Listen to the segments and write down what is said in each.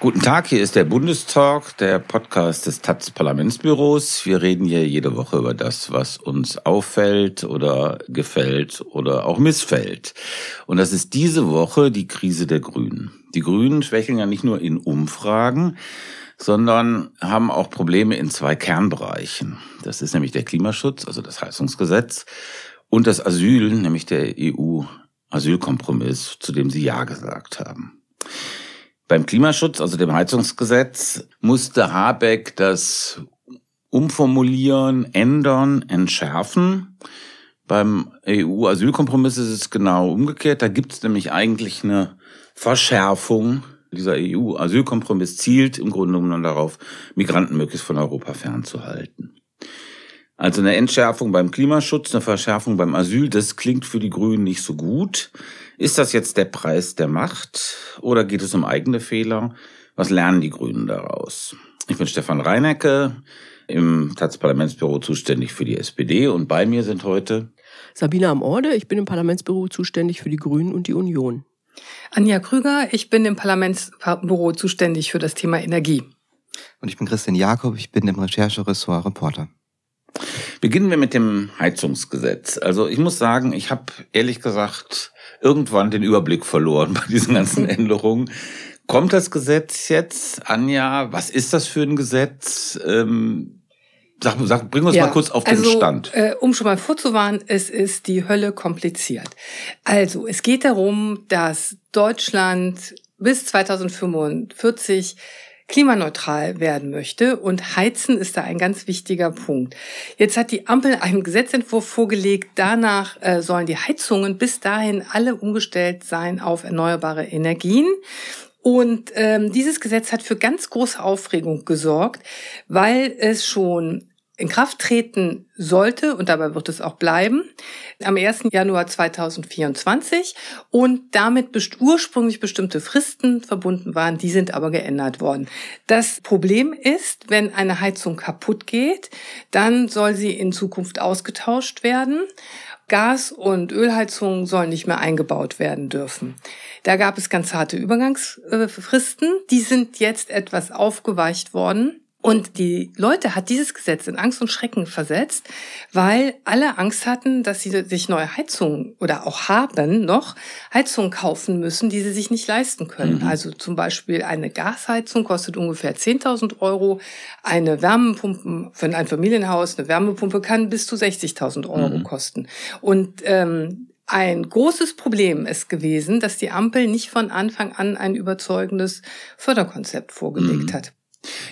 Guten Tag, hier ist der Bundestalk, der Podcast des taz Parlamentsbüros. Wir reden hier jede Woche über das, was uns auffällt oder gefällt oder auch missfällt. Und das ist diese Woche die Krise der Grünen. Die Grünen schwächeln ja nicht nur in Umfragen, sondern haben auch Probleme in zwei Kernbereichen. Das ist nämlich der Klimaschutz, also das Heizungsgesetz, und das Asyl, nämlich der EU-Asylkompromiss, zu dem sie Ja gesagt haben. Beim Klimaschutz, also dem Heizungsgesetz, musste Habeck das umformulieren, ändern, entschärfen. Beim EU-Asylkompromiss ist es genau umgekehrt. Da gibt es nämlich eigentlich eine Verschärfung. Dieser EU-Asylkompromiss zielt im Grunde genommen darauf, Migranten möglichst von Europa fernzuhalten. Also eine Entschärfung beim Klimaschutz, eine Verschärfung beim Asyl, das klingt für die Grünen nicht so gut. Ist das jetzt der Preis der Macht oder geht es um eigene Fehler? Was lernen die Grünen daraus? Ich bin Stefan Reinecke, im Taz-Parlamentsbüro zuständig für die SPD und bei mir sind heute Sabine Amorde, ich bin im Parlamentsbüro zuständig für die Grünen und die Union. Anja Krüger, ich bin im Parlamentsbüro zuständig für das Thema Energie. Und ich bin Christian Jakob, ich bin im Rechercheressort Reporter. Beginnen wir mit dem Heizungsgesetz. Also ich muss sagen, ich habe ehrlich gesagt irgendwann den Überblick verloren bei diesen ganzen Änderungen. Kommt das Gesetz jetzt, Anja? Was ist das für ein Gesetz? Ähm, sag, sag, bring uns ja, mal kurz auf also, den Stand. Äh, um schon mal vorzuwarnen, es ist die Hölle kompliziert. Also, es geht darum, dass Deutschland bis 2045 klimaneutral werden möchte. Und Heizen ist da ein ganz wichtiger Punkt. Jetzt hat die Ampel einen Gesetzentwurf vorgelegt. Danach äh, sollen die Heizungen bis dahin alle umgestellt sein auf erneuerbare Energien. Und ähm, dieses Gesetz hat für ganz große Aufregung gesorgt, weil es schon in Kraft treten sollte und dabei wird es auch bleiben am 1. Januar 2024 und damit best ursprünglich bestimmte Fristen verbunden waren, die sind aber geändert worden. Das Problem ist, wenn eine Heizung kaputt geht, dann soll sie in Zukunft ausgetauscht werden. Gas- und Ölheizungen sollen nicht mehr eingebaut werden dürfen. Da gab es ganz harte Übergangsfristen. Die sind jetzt etwas aufgeweicht worden. Und die Leute hat dieses Gesetz in Angst und Schrecken versetzt, weil alle Angst hatten, dass sie sich neue Heizungen oder auch haben noch Heizungen kaufen müssen, die sie sich nicht leisten können. Mhm. Also zum Beispiel eine Gasheizung kostet ungefähr 10.000 Euro. Eine Wärmepumpe für ein Familienhaus, eine Wärmepumpe kann bis zu 60.000 Euro mhm. kosten. Und ähm, ein großes Problem ist gewesen, dass die Ampel nicht von Anfang an ein überzeugendes Förderkonzept vorgelegt mhm. hat.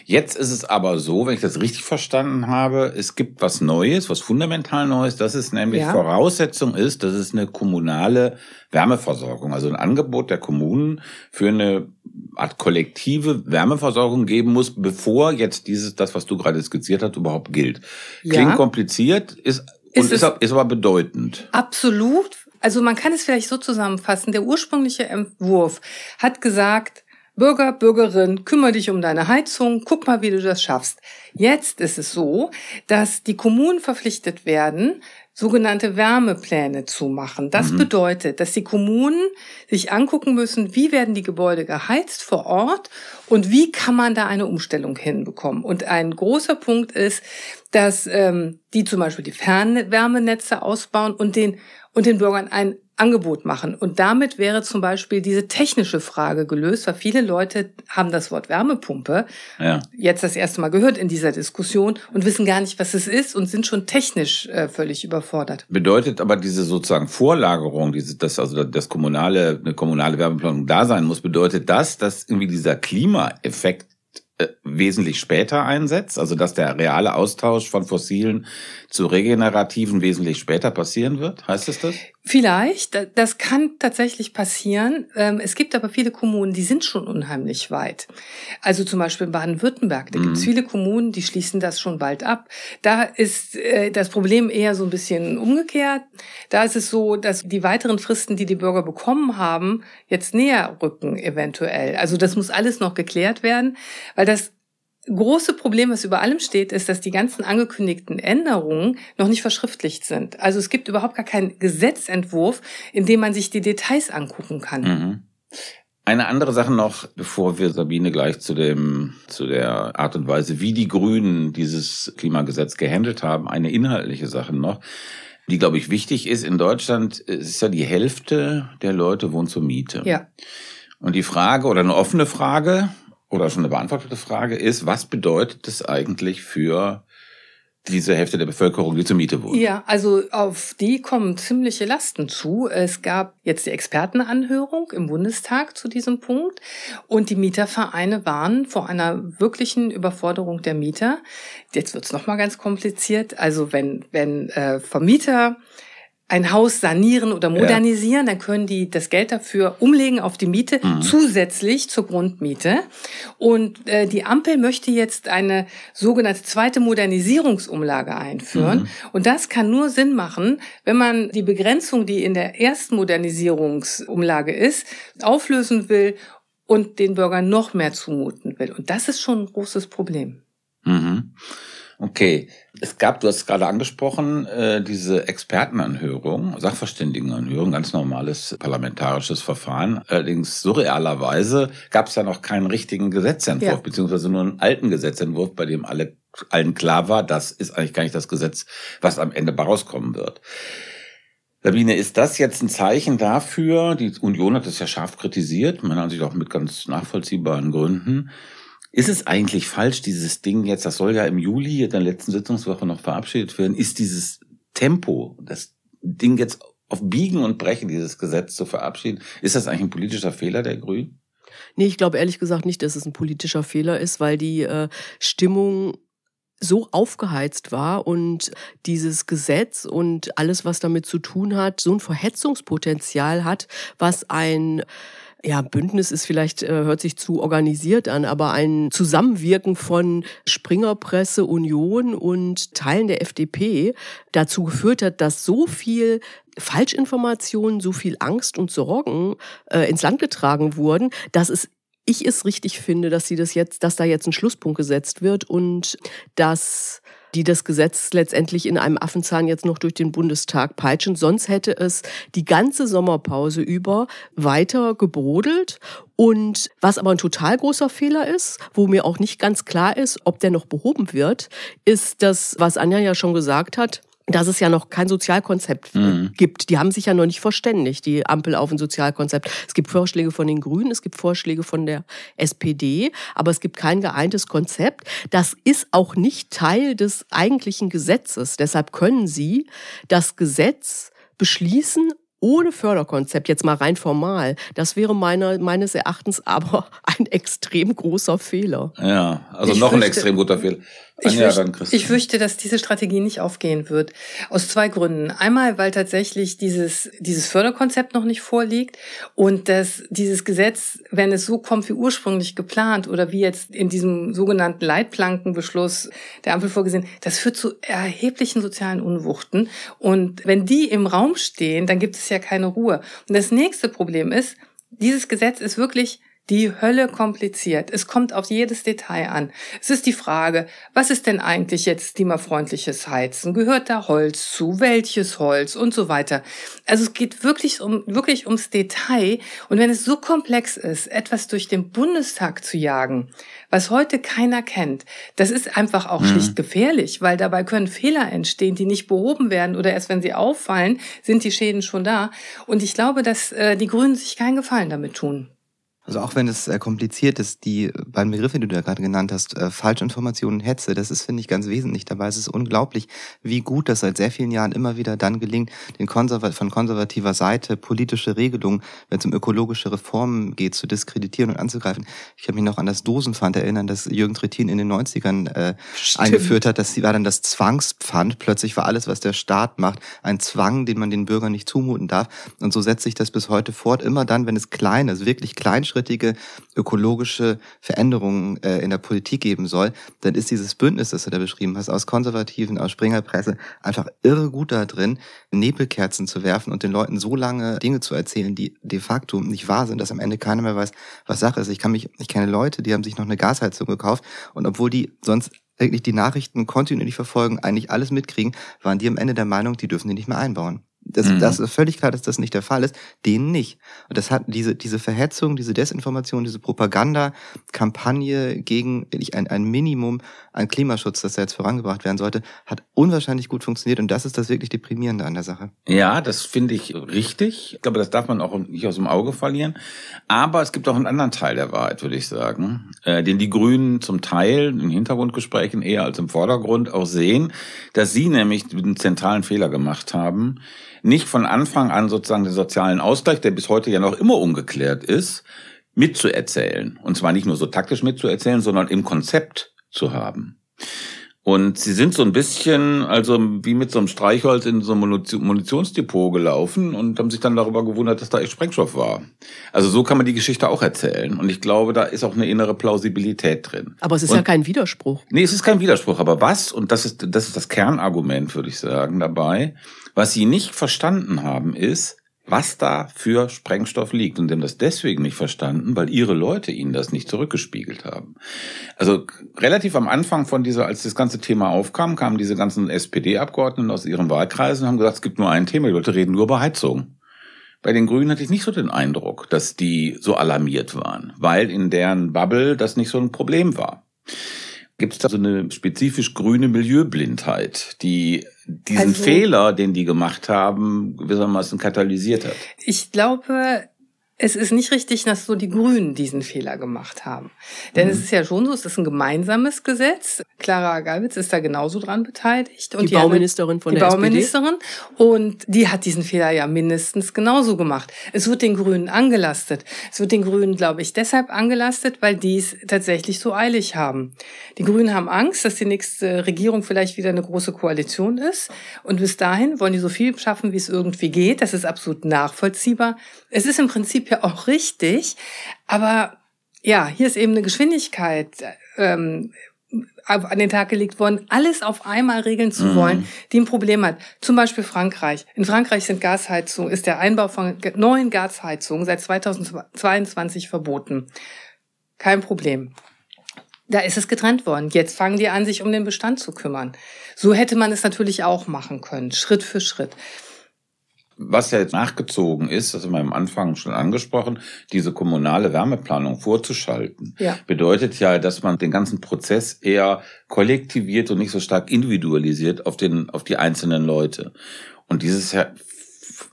Jetzt ist es aber so, wenn ich das richtig verstanden habe, es gibt was Neues, was fundamental Neues, dass es nämlich ja. Voraussetzung ist, dass es eine kommunale Wärmeversorgung, also ein Angebot der Kommunen für eine Art kollektive Wärmeversorgung geben muss, bevor jetzt dieses, das, was du gerade skizziert hast, überhaupt gilt. Klingt ja. kompliziert, ist, ist ist, ist aber bedeutend. Absolut. Also man kann es vielleicht so zusammenfassen. Der ursprüngliche Entwurf hat gesagt, Bürger, Bürgerin, kümmere dich um deine Heizung, guck mal, wie du das schaffst. Jetzt ist es so, dass die Kommunen verpflichtet werden, sogenannte Wärmepläne zu machen. Das mhm. bedeutet, dass die Kommunen sich angucken müssen, wie werden die Gebäude geheizt vor Ort und wie kann man da eine Umstellung hinbekommen. Und ein großer Punkt ist, dass ähm, die zum Beispiel die Fernwärmenetze ausbauen und den und den Bürgern ein Angebot machen. Und damit wäre zum Beispiel diese technische Frage gelöst, weil viele Leute haben das Wort Wärmepumpe ja. jetzt das erste Mal gehört in dieser Diskussion und wissen gar nicht, was es ist und sind schon technisch äh, völlig überfordert. Bedeutet aber diese sozusagen Vorlagerung, diese, das, also das kommunale, eine kommunale Wärmeplanung da sein muss, bedeutet das, dass irgendwie dieser Klimaeffekt äh, wesentlich später einsetzt, also dass der reale Austausch von fossilen zu regenerativen wesentlich später passieren wird? Heißt es das? Vielleicht, das kann tatsächlich passieren. Ähm, es gibt aber viele Kommunen, die sind schon unheimlich weit. Also zum Beispiel in Baden-Württemberg, da gibt es mhm. viele Kommunen, die schließen das schon bald ab. Da ist äh, das Problem eher so ein bisschen umgekehrt. Da ist es so, dass die weiteren Fristen, die die Bürger bekommen haben, jetzt näher rücken eventuell. Also das muss alles noch geklärt werden, weil das große Problem, was über allem steht, ist, dass die ganzen angekündigten Änderungen noch nicht verschriftlicht sind. Also es gibt überhaupt gar keinen Gesetzentwurf, in dem man sich die Details angucken kann. Mhm. Eine andere Sache noch, bevor wir Sabine gleich zu dem, zu der Art und Weise, wie die Grünen dieses Klimagesetz gehandelt haben, eine inhaltliche Sache noch, die, glaube ich, wichtig ist. In Deutschland ist ja die Hälfte der Leute wohnt zur Miete. Ja. Und die Frage oder eine offene Frage, oder schon eine beantwortete Frage ist, was bedeutet das eigentlich für diese Hälfte der Bevölkerung, die zur Miete wohnt? Ja, also auf die kommen ziemliche Lasten zu. Es gab jetzt die Expertenanhörung im Bundestag zu diesem Punkt und die Mietervereine waren vor einer wirklichen Überforderung der Mieter. Jetzt wird's noch mal ganz kompliziert. Also wenn wenn äh, Vermieter ein Haus sanieren oder modernisieren, ja. dann können die das Geld dafür umlegen auf die Miete mhm. zusätzlich zur Grundmiete. Und äh, die Ampel möchte jetzt eine sogenannte zweite Modernisierungsumlage einführen. Mhm. Und das kann nur Sinn machen, wenn man die Begrenzung, die in der ersten Modernisierungsumlage ist, auflösen will und den Bürgern noch mehr zumuten will. Und das ist schon ein großes Problem. Mhm. Okay, es gab, du hast es gerade angesprochen, äh, diese Expertenanhörung, Sachverständigenanhörung, ganz normales parlamentarisches Verfahren. Allerdings surrealerweise gab es ja noch keinen richtigen Gesetzentwurf, ja. beziehungsweise nur einen alten Gesetzentwurf, bei dem alle allen klar war, das ist eigentlich gar nicht das Gesetz, was am Ende rauskommen wird. Sabine, ist das jetzt ein Zeichen dafür, die Union hat das ja scharf kritisiert, meiner Ansicht auch mit ganz nachvollziehbaren Gründen, ist es eigentlich falsch, dieses Ding jetzt, das soll ja im Juli in der letzten Sitzungswoche noch verabschiedet werden, ist dieses Tempo, das Ding jetzt auf Biegen und Brechen, dieses Gesetz zu verabschieden, ist das eigentlich ein politischer Fehler der Grünen? Nee, ich glaube ehrlich gesagt nicht, dass es ein politischer Fehler ist, weil die äh, Stimmung so aufgeheizt war und dieses Gesetz und alles, was damit zu tun hat, so ein Verhetzungspotenzial hat, was ein ja, Bündnis ist vielleicht, äh, hört sich zu organisiert an, aber ein Zusammenwirken von Springerpresse, Union und Teilen der FDP dazu geführt hat, dass so viel Falschinformationen, so viel Angst und Sorgen äh, ins Land getragen wurden, dass es ich es richtig finde, dass sie das jetzt, dass da jetzt ein Schlusspunkt gesetzt wird und dass die das Gesetz letztendlich in einem Affenzahn jetzt noch durch den Bundestag peitschen. Sonst hätte es die ganze Sommerpause über weiter gebrodelt. Und was aber ein total großer Fehler ist, wo mir auch nicht ganz klar ist, ob der noch behoben wird, ist das, was Anja ja schon gesagt hat, dass es ja noch kein Sozialkonzept mhm. gibt. Die haben sich ja noch nicht verständigt, die Ampel auf ein Sozialkonzept. Es gibt Vorschläge von den Grünen, es gibt Vorschläge von der SPD, aber es gibt kein geeintes Konzept. Das ist auch nicht Teil des eigentlichen Gesetzes. Deshalb können Sie das Gesetz beschließen ohne Förderkonzept, jetzt mal rein formal, das wäre meiner, meines Erachtens aber ein extrem großer Fehler. Ja, also ich noch fürchte, ein extrem guter Fehler. Ich, fürchte, ich fürchte, dass diese Strategie nicht aufgehen wird. Aus zwei Gründen. Einmal, weil tatsächlich dieses, dieses Förderkonzept noch nicht vorliegt und dass dieses Gesetz, wenn es so kommt wie ursprünglich geplant oder wie jetzt in diesem sogenannten Leitplankenbeschluss der Ampel vorgesehen, das führt zu erheblichen sozialen Unwuchten. Und wenn die im Raum stehen, dann gibt es ja keine Ruhe. Und das nächste Problem ist, dieses Gesetz ist wirklich die Hölle kompliziert. Es kommt auf jedes Detail an. Es ist die Frage, was ist denn eigentlich jetzt klimafreundliches Heizen? Gehört da Holz zu? Welches Holz? Und so weiter. Also es geht wirklich um, wirklich ums Detail. Und wenn es so komplex ist, etwas durch den Bundestag zu jagen, was heute keiner kennt, das ist einfach auch mhm. schlicht gefährlich, weil dabei können Fehler entstehen, die nicht behoben werden oder erst wenn sie auffallen, sind die Schäden schon da. Und ich glaube, dass äh, die Grünen sich keinen Gefallen damit tun. Also auch wenn es äh, kompliziert ist, die beiden Begriffe, die du da gerade genannt hast, äh, Falschinformationen, Hetze, das ist, finde ich, ganz wesentlich dabei. Es ist unglaublich, wie gut das seit sehr vielen Jahren immer wieder dann gelingt, den Konservat von konservativer Seite politische Regelungen, wenn es um ökologische Reformen geht, zu diskreditieren und anzugreifen. Ich kann mich noch an das Dosenpfand erinnern, das Jürgen Trittin in den 90ern äh, eingeführt hat. Das war dann das Zwangspfand. Plötzlich war alles, was der Staat macht, ein Zwang, den man den Bürgern nicht zumuten darf. Und so setzt sich das bis heute fort. Immer dann, wenn es klein, also wirklich Kleinschritte langfristige ökologische Veränderungen äh, in der Politik geben soll, dann ist dieses Bündnis, das du da beschrieben hast, aus Konservativen, aus Springerpresse, einfach irre gut da drin, Nebelkerzen zu werfen und den Leuten so lange Dinge zu erzählen, die de facto nicht wahr sind, dass am Ende keiner mehr weiß, was Sache ist. Ich kann mich, ich kenne Leute, die haben sich noch eine Gasheizung gekauft und obwohl die sonst wirklich die Nachrichten kontinuierlich verfolgen, eigentlich alles mitkriegen, waren die am Ende der Meinung, die dürfen die nicht mehr einbauen. Das, mhm. das ist völlig klar, dass das nicht der Fall ist, denen nicht. Und das hat diese, diese Verhetzung, diese Desinformation, diese Propaganda-Kampagne gegen ein, ein Minimum an Klimaschutz, das da jetzt vorangebracht werden sollte, hat unwahrscheinlich gut funktioniert und das ist das wirklich Deprimierende an der Sache. Ja, das finde ich richtig. Ich glaube, das darf man auch nicht aus dem Auge verlieren. Aber es gibt auch einen anderen Teil der Wahrheit, würde ich sagen, äh, den die Grünen zum Teil in Hintergrundgesprächen eher als im Vordergrund auch sehen, dass sie nämlich einen zentralen Fehler gemacht haben, nicht von Anfang an sozusagen den sozialen Ausgleich, der bis heute ja noch immer ungeklärt ist, mitzuerzählen. Und zwar nicht nur so taktisch mitzuerzählen, sondern im Konzept zu haben. Und sie sind so ein bisschen, also wie mit so einem Streichholz in so einem Munitionsdepot gelaufen und haben sich dann darüber gewundert, dass da echt Sprengstoff war. Also so kann man die Geschichte auch erzählen. Und ich glaube, da ist auch eine innere Plausibilität drin. Aber es ist und, ja kein Widerspruch. Nee, es ist kein Widerspruch. Aber was, und das ist, das ist das Kernargument, würde ich sagen, dabei, was sie nicht verstanden haben, ist, was da für Sprengstoff liegt. Und sie haben das deswegen nicht verstanden, weil ihre Leute ihnen das nicht zurückgespiegelt haben. Also relativ am Anfang von dieser, als das ganze Thema aufkam, kamen diese ganzen SPD-Abgeordneten aus ihren Wahlkreisen und haben gesagt, es gibt nur ein Thema, die Leute reden nur über Heizung. Bei den Grünen hatte ich nicht so den Eindruck, dass die so alarmiert waren, weil in deren Bubble das nicht so ein Problem war. Gibt es da so eine spezifisch grüne Milieublindheit, die diesen also, Fehler, den die gemacht haben, gewissermaßen katalysiert hat? Ich glaube, es ist nicht richtig, dass so die Grünen diesen Fehler gemacht haben. Denn mhm. es ist ja schon so, es ist ein gemeinsames Gesetz. Clara Galwitz ist da genauso dran beteiligt. Und die, die Bauministerin von die der Bauministerin. SPD. Und die hat diesen Fehler ja mindestens genauso gemacht. Es wird den Grünen angelastet. Es wird den Grünen, glaube ich, deshalb angelastet, weil die es tatsächlich so eilig haben. Die Grünen haben Angst, dass die nächste Regierung vielleicht wieder eine große Koalition ist. Und bis dahin wollen die so viel schaffen, wie es irgendwie geht. Das ist absolut nachvollziehbar. Es ist im Prinzip ja auch richtig. Aber ja, hier ist eben eine Geschwindigkeit ähm, an den Tag gelegt worden, alles auf einmal regeln zu mhm. wollen, die ein Problem hat. Zum Beispiel Frankreich. In Frankreich sind Gasheizungen, ist der Einbau von neuen Gasheizungen seit 2022 verboten. Kein Problem. Da ist es getrennt worden. Jetzt fangen die an, sich um den Bestand zu kümmern. So hätte man es natürlich auch machen können, Schritt für Schritt. Was ja jetzt nachgezogen ist, das haben wir am Anfang schon angesprochen, diese kommunale Wärmeplanung vorzuschalten, ja. bedeutet ja, dass man den ganzen Prozess eher kollektiviert und nicht so stark individualisiert auf den, auf die einzelnen Leute. Und dieses,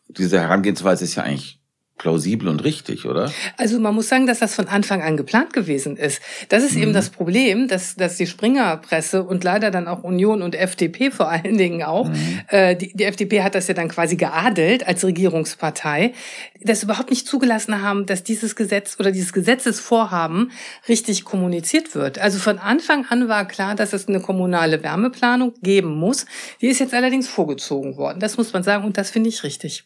diese Herangehensweise ist ja eigentlich plausibel und richtig, oder? Also man muss sagen, dass das von Anfang an geplant gewesen ist. Das ist mhm. eben das Problem, dass, dass die Springer-Presse und leider dann auch Union und FDP vor allen Dingen auch, mhm. äh, die, die FDP hat das ja dann quasi geadelt als Regierungspartei, das überhaupt nicht zugelassen haben, dass dieses Gesetz oder dieses Gesetzesvorhaben richtig kommuniziert wird. Also von Anfang an war klar, dass es eine kommunale Wärmeplanung geben muss. Die ist jetzt allerdings vorgezogen worden. Das muss man sagen und das finde ich richtig.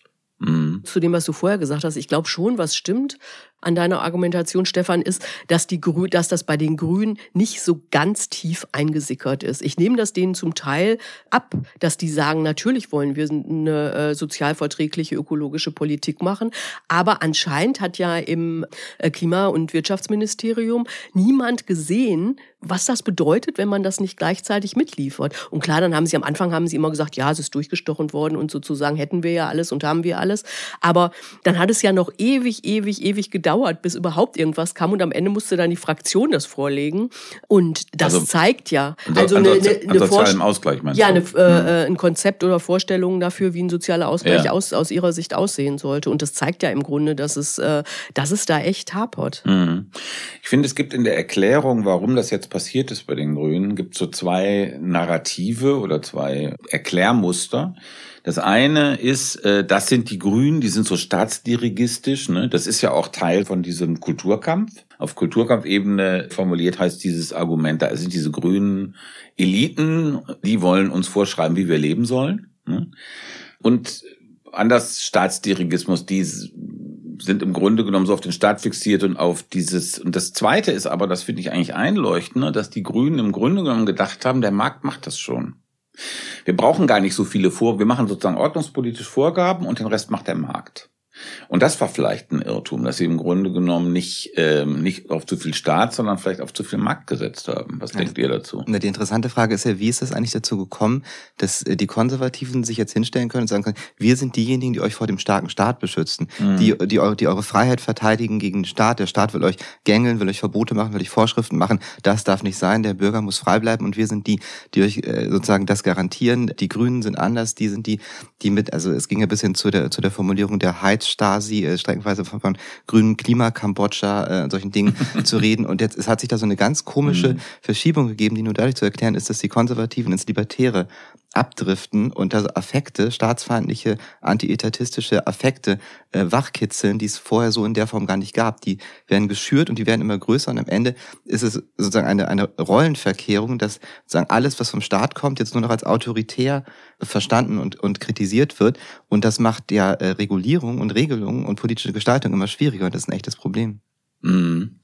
Zu dem, was du vorher gesagt hast, ich glaube schon, was stimmt an deiner Argumentation, Stefan, ist, dass, die Grü dass das bei den Grünen nicht so ganz tief eingesickert ist. Ich nehme das denen zum Teil ab, dass die sagen, natürlich wollen wir eine äh, sozialverträgliche ökologische Politik machen, aber anscheinend hat ja im äh, Klima- und Wirtschaftsministerium niemand gesehen, was das bedeutet, wenn man das nicht gleichzeitig mitliefert. Und klar, dann haben sie am Anfang haben sie immer gesagt, ja, es ist durchgestochen worden und sozusagen hätten wir ja alles und haben wir alles. Aber dann hat es ja noch ewig, ewig, ewig gedauert gedauert, bis überhaupt irgendwas kam und am Ende musste dann die Fraktion das vorlegen. Und das Also, zeigt ja. Also eine, eine, eine sozialem Vorst- Ausgleich meinst ja, eine, äh, äh, ein Konzept oder Vorstellungen dafür, wie ein sozialer Ausgleich Ja. aus, aus ihrer Sicht aussehen sollte. Und das zeigt ja im Grunde, dass es, äh, dass es da echt hapert. Mhm. Ich finde, es gibt in der Erklärung, warum das jetzt passiert ist bei den Grünen, gibt so zwei Narrative oder zwei Erklärmuster. Das eine ist, äh, das sind die Grünen, die sind so staatsdirigistisch. Ne? Das ist ja auch Teil von diesem Kulturkampf. Auf Kulturkampfebene formuliert heißt dieses Argument, da sind diese grünen Eliten, die wollen uns vorschreiben, wie wir leben sollen. Ne? Und anders Staatsdirigismus, die sind im Grunde genommen so auf den Staat fixiert und auf dieses. Und das Zweite ist aber, das finde ich eigentlich einleuchtend, dass die Grünen im Grunde genommen gedacht haben, der Markt macht das schon. Wir brauchen gar nicht so viele Vor, wir machen sozusagen ordnungspolitische Vorgaben und den Rest macht der Markt. Und das war vielleicht ein Irrtum, dass sie im Grunde genommen nicht, ähm, nicht auf zu viel Staat, sondern vielleicht auf zu viel Markt gesetzt haben. Was denkt ihr dazu? Na, Die interessante Frage ist ja, wie ist es eigentlich dazu gekommen, dass äh, die Konservativen sich jetzt hinstellen können und sagen können, wir sind diejenigen, die euch vor dem starken Staat beschützen, Mhm. die, die, eu- die eure Freiheit verteidigen gegen den Staat. Der Staat will euch gängeln, will euch Verbote machen, will euch Vorschriften machen. Das darf nicht sein. Der Bürger muss frei bleiben und wir sind die, die euch äh, sozusagen das garantieren. Die Grünen sind anders. Die sind die, die mit, also es ging ja bis hin zu der, zu der Formulierung der Heizstasi, äh, streckenweise von, von grünen Klima-Kambodscha, äh, solchen Dingen zu reden. Und jetzt es hat sich da so eine ganz komische Mhm. Verschiebung gegeben, die nur dadurch zu erklären ist, dass die Konservativen ins Libertäre abdriften und da so Affekte, staatsfeindliche, antietatistische Affekte äh, wachkitzeln, die es vorher so in der Form gar nicht gab. Die werden geschürt und die werden immer größer und am Ende ist es sozusagen eine, eine Rollenverkehrung, dass sozusagen alles, was vom Staat kommt, jetzt nur noch als autoritär verstanden und, und kritisiert wird und das macht ja äh, Regulierung und Regelung und politische Gestaltung immer schwieriger und das ist ein echtes Problem. Mhm.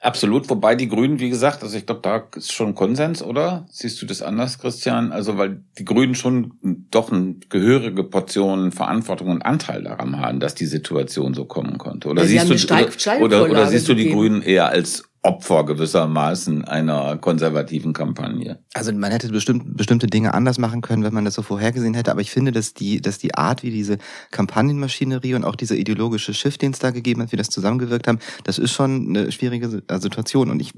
Absolut, wobei die Grünen, wie gesagt, also ich glaube, da ist schon Konsens, oder? Siehst du das anders, Christian? Also weil die Grünen schon doch eine gehörige Portion Verantwortung und Anteil daran haben, dass die Situation so kommen konnte. Oder Ja, sie siehst du oder, oder, oder siehst du die. Grünen eher als Opfer gewissermaßen einer konservativen Kampagne? Also man hätte bestimmt, bestimmte Dinge anders machen können, wenn man das so vorhergesehen hätte, aber ich finde, dass die, dass die Art, wie diese Kampagnenmaschinerie und auch dieser ideologische Shift, den es da gegeben hat, wie das zusammengewirkt haben, das ist schon eine schwierige äh, Situation und ich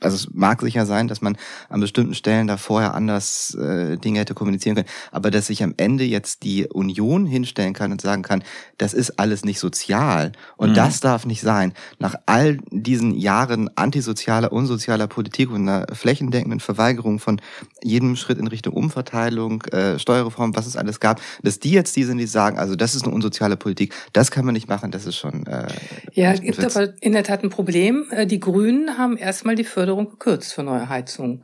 also es mag sicher sein, dass man an bestimmten Stellen da vorher anders äh, Dinge hätte kommunizieren können, aber dass sich am Ende jetzt die Union hinstellen kann und sagen kann, das ist alles nicht sozial und Mhm. das darf nicht sein. Nach all diesen Jahren antisozialer, unsozialer Politik und einer flächendeckenden Verweigerung von jedem Schritt in Richtung Umverteilung, äh, Steuerreform, was es alles gab, dass die jetzt die sind, die sagen, also das ist eine unsoziale Politik, das kann man nicht machen, das ist schon äh, Ja, es gibt aber in der Tat ein Problem. Äh, Die Grünen haben erstmal die Förderung gekürzt für neue Heizungen.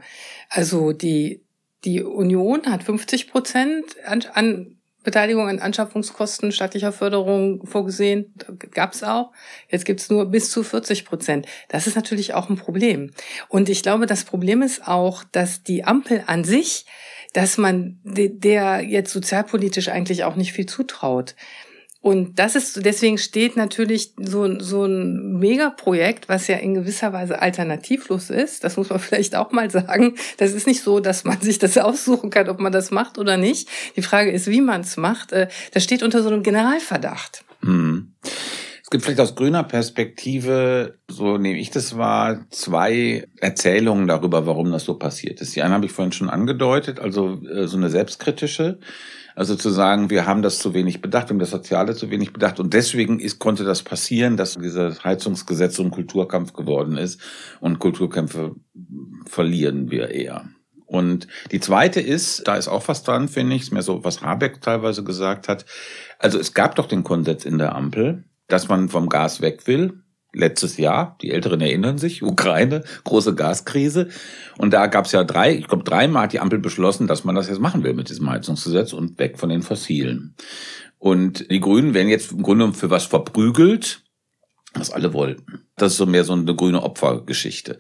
Also die, die Union hat 50 Prozent an, an Beteiligung an Anschaffungskosten staatlicher Förderung vorgesehen. Gab's auch. Jetzt gibt's nur bis zu 40 Prozent. Das ist natürlich auch ein Problem. Und ich glaube, das Problem ist auch, dass die Ampel an sich, dass man de- der jetzt sozialpolitisch eigentlich auch nicht viel zutraut. Und das ist, deswegen steht natürlich so, so ein Megaprojekt, was ja in gewisser Weise alternativlos ist. Das muss man vielleicht auch mal sagen. Das ist nicht so, dass man sich das aussuchen kann, ob man das macht oder nicht. Die Frage ist, wie man es macht. Äh, Das steht unter so einem Generalverdacht. Mhm. Es gibt vielleicht aus grüner Perspektive, so nehme ich das wahr, zwei Erzählungen darüber, warum das so passiert ist. Die eine habe ich vorhin schon angedeutet, also äh, so eine selbstkritische. Also zu sagen, wir haben das zu wenig bedacht, wir haben das Soziale zu wenig bedacht und deswegen ist, konnte das passieren, dass dieses Heizungsgesetz so ein Kulturkampf geworden ist und Kulturkämpfe verlieren wir eher. Und die zweite ist, da ist auch was dran, finde ich, ist mehr so, was Habeck teilweise gesagt hat. Also es gab doch den Konsens in der Ampel, dass man vom Gas weg will. Letztes Jahr, die Älteren erinnern sich, Ukraine, große Gaskrise. Und da gab es ja drei, ich glaube dreimal hat die Ampel beschlossen, dass man das jetzt machen will mit diesem Heizungsgesetz und weg von den Fossilen. Und die Grünen werden jetzt im Grunde für was verprügelt, was alle wollten. Das ist so mehr so eine grüne Opfergeschichte.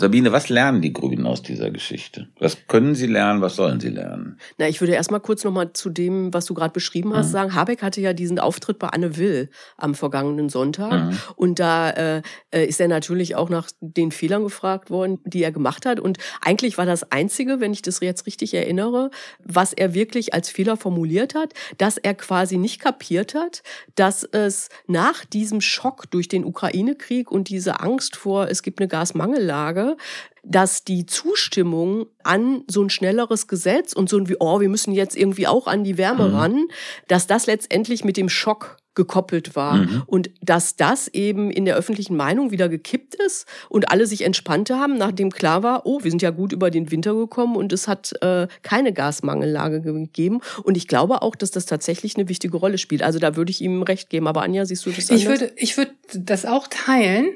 Sabine, was lernen die Grünen aus dieser Geschichte? Was können sie lernen, was sollen sie lernen? Na, ich würde erstmal kurz nochmal zu dem, was du gerade beschrieben hast, mhm. sagen. Habeck hatte ja diesen Auftritt bei Anne Will am vergangenen Sonntag. Mhm. Und da äh, äh, ist er natürlich auch nach den Fehlern gefragt worden, die er gemacht hat. Und eigentlich war das Einzige, wenn ich das jetzt richtig erinnere, was er wirklich als Fehler formuliert hat, dass er quasi nicht kapiert hat, dass es nach diesem Schock durch den Ukraine-Krieg und diese Angst vor, es gibt eine Gasmangellage, dass die Zustimmung an so ein schnelleres Gesetz und so ein wie, oh, wir müssen jetzt irgendwie auch an die Wärme mhm. ran, dass das letztendlich mit dem Schock gekoppelt war. Mhm. Und dass das eben in der öffentlichen Meinung wieder gekippt ist und alle sich entspannte haben, nachdem klar war, oh, wir sind ja gut über den Winter gekommen und es hat äh, keine Gasmangellage gegeben. Und ich glaube auch, dass das tatsächlich eine wichtige Rolle spielt. Also da würde ich ihm recht geben. Aber Anja, siehst du das anders? Ich würde, ich würde das auch teilen.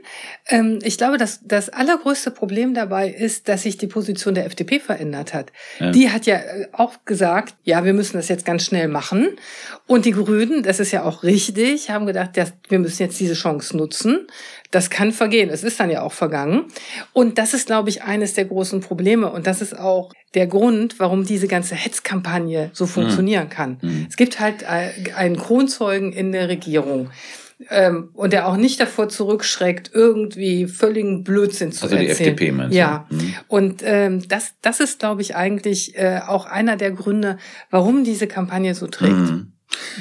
Ähm, ich glaube, dass das allergrößte Problem dabei ist, dass sich die Position der FDP verändert hat. Ja. Die hat ja äh, auch gesagt, ja, wir müssen das jetzt ganz schnell machen. Und die Grünen, das ist ja auch richtig, richtig, haben gedacht, wir müssen jetzt diese Chance nutzen. Das kann vergehen. Es ist dann ja auch vergangen. Und das ist, glaube ich, eines der großen Probleme. Und das ist auch der Grund, warum diese ganze Hetzkampagne so funktionieren kann. Mhm. Es gibt halt einen Kronzeugen in der Regierung. Ähm, und der auch nicht davor zurückschreckt, irgendwie völligen Blödsinn zu also erzählen. Also die FDP meinst du? Ja. Mhm. Und ähm, das, das ist, glaube ich, eigentlich äh, auch einer der Gründe, warum diese Kampagne so trägt. Mhm.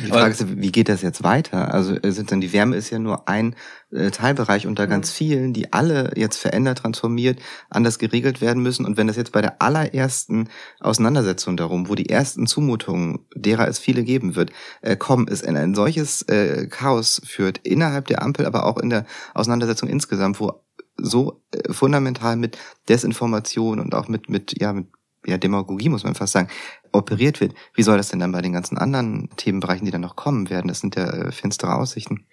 Die Frage ist, wie geht das jetzt weiter? Also äh, sind dann die Wärme ist ja nur ein äh, Teilbereich unter ganz vielen, die alle jetzt verändert, transformiert, anders geregelt werden müssen. Und wenn das jetzt bei der allerersten Auseinandersetzung darum, wo die ersten Zumutungen, derer es viele geben wird, äh, kommen, es in ein solches äh, Chaos führt, innerhalb der Ampel, aber auch in der Auseinandersetzung insgesamt, wo so äh, fundamental mit Desinformation und auch mit, mit, ja, mit ja, Demagogie, muss man fast sagen, operiert wird. Wie soll das denn dann bei den ganzen anderen Themenbereichen, die dann noch kommen werden? Das sind ja äh, finstere Aussichten.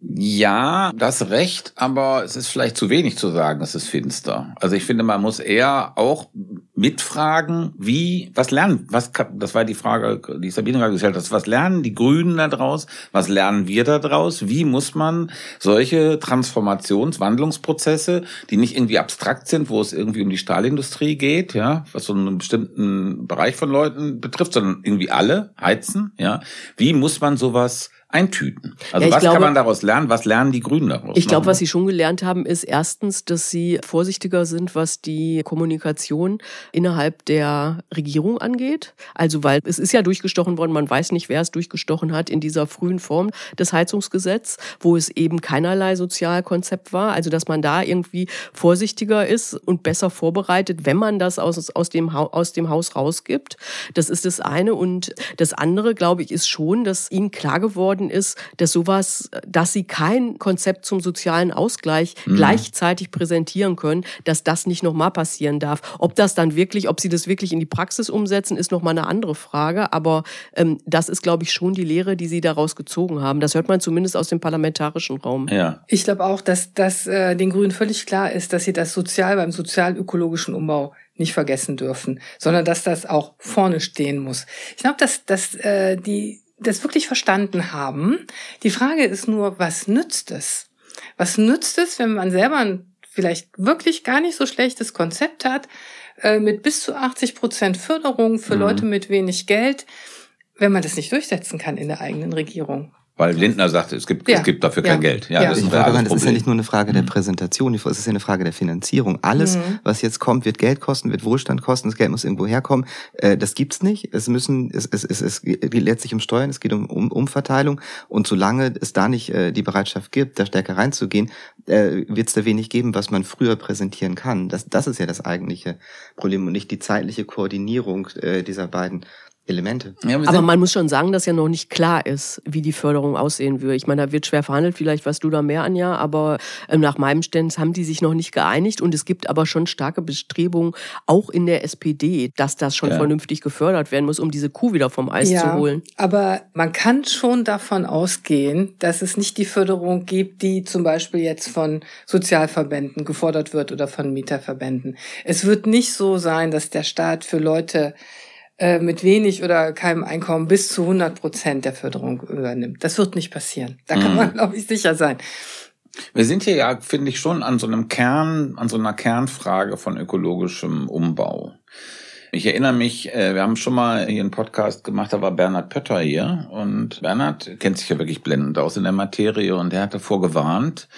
Ja, das recht, aber es ist vielleicht zu wenig zu sagen, es ist finster. Also ich finde, man muss eher auch mitfragen, wie, was lernen, was, das war die Frage, die Sabine gerade gestellt hat, was lernen die Grünen da draus, was lernen wir da draus, wie muss man solche Transformations-, Wandlungsprozesse, die nicht irgendwie abstrakt sind, wo es irgendwie um die Stahlindustrie geht, ja, was so einen bestimmten Bereich von Leuten betrifft, sondern irgendwie alle heizen, ja, wie muss man sowas eintüten. Also ja, was glaube, kann man daraus lernen? Was lernen die Grünen daraus? Ich glaube, was sie schon gelernt haben, ist erstens, dass sie vorsichtiger sind, was die Kommunikation innerhalb der Regierung angeht. Also weil es ist ja durchgestochen worden, man weiß nicht, wer es durchgestochen hat in dieser frühen Form des Heizungsgesetzes, wo es eben keinerlei Sozialkonzept war. Also dass man da irgendwie vorsichtiger ist und besser vorbereitet, wenn man das aus, aus, dem, aus dem Haus rausgibt. Das ist das eine. Und das andere, glaube ich, ist schon, dass ihnen klar geworden worden ist, dass sowas, dass sie kein Konzept zum sozialen Ausgleich mhm. gleichzeitig präsentieren können, dass das nicht nochmal passieren darf. Ob das dann wirklich, ob sie das wirklich in die Praxis umsetzen, ist nochmal eine andere Frage. Aber ähm, das ist, glaube ich, schon die Lehre, die sie daraus gezogen haben. Das hört man zumindest aus dem parlamentarischen Raum. Ja. Ich glaube auch, dass das äh, den Grünen völlig klar ist, dass sie das sozial beim sozial-ökologischen Umbau nicht vergessen dürfen, sondern dass das auch vorne stehen muss. Ich glaube, dass, dass äh, die das wirklich verstanden haben. Die Frage ist nur, was nützt es? Was nützt es, wenn man selber ein vielleicht wirklich gar nicht so schlechtes Konzept hat, äh, mit bis zu 80 Prozent Förderung für mhm. Leute mit wenig Geld, wenn man das nicht durchsetzen kann in der eigenen Regierung? Weil Lindner sagte, es gibt, ja. es gibt dafür kein ja. Geld. Ja, ja. Das, ist ein daran, das ist ja nicht nur eine Frage der mhm. Präsentation, es ist ja eine Frage der Finanzierung. Alles, mhm. was jetzt kommt, wird Geld kosten, wird Wohlstand kosten, das Geld muss irgendwo herkommen. Äh, das gibt's nicht. Es müssen, es, es, es, es geht letztlich um Steuern, es geht um, um Umverteilung. Und solange es da nicht äh, die Bereitschaft gibt, da stärker reinzugehen, äh, wird es da wenig geben, was man früher präsentieren kann. Das, das ist ja das eigentliche Problem und nicht die zeitliche Koordinierung dieser beiden Elemente. Ja, aber man muss schon sagen, dass ja noch nicht klar ist, wie die Förderung aussehen würde. Ich meine, da wird schwer verhandelt, vielleicht weißt du da mehr, Anja, aber ähm, nach meinem Stand haben die sich noch nicht geeinigt und es gibt aber schon starke Bestrebungen, auch in der SPD, dass das schon ja. vernünftig gefördert werden muss, um diese Kuh wieder vom Eis ja, zu holen. Aber man kann schon davon ausgehen, dass es nicht die Förderung gibt, die zum Beispiel jetzt von Sozialverbänden gefordert wird oder von Mieterverbänden. Es wird nicht so sein, dass der Staat für Leute äh, mit wenig oder keinem Einkommen bis zu 100 Prozent der Förderung übernimmt. Das wird nicht passieren. Da kann mhm. man, glaube ich, sicher sein. Wir sind hier ja, finde ich, schon an so einem Kern, an so einer Kernfrage von ökologischem Umbau. Ich erinnere mich, äh, wir haben schon mal hier einen Podcast gemacht, da war Bernhard Pötter hier und Bernhard kennt sich ja wirklich blendend aus in der Materie und der hat davor gewarnt,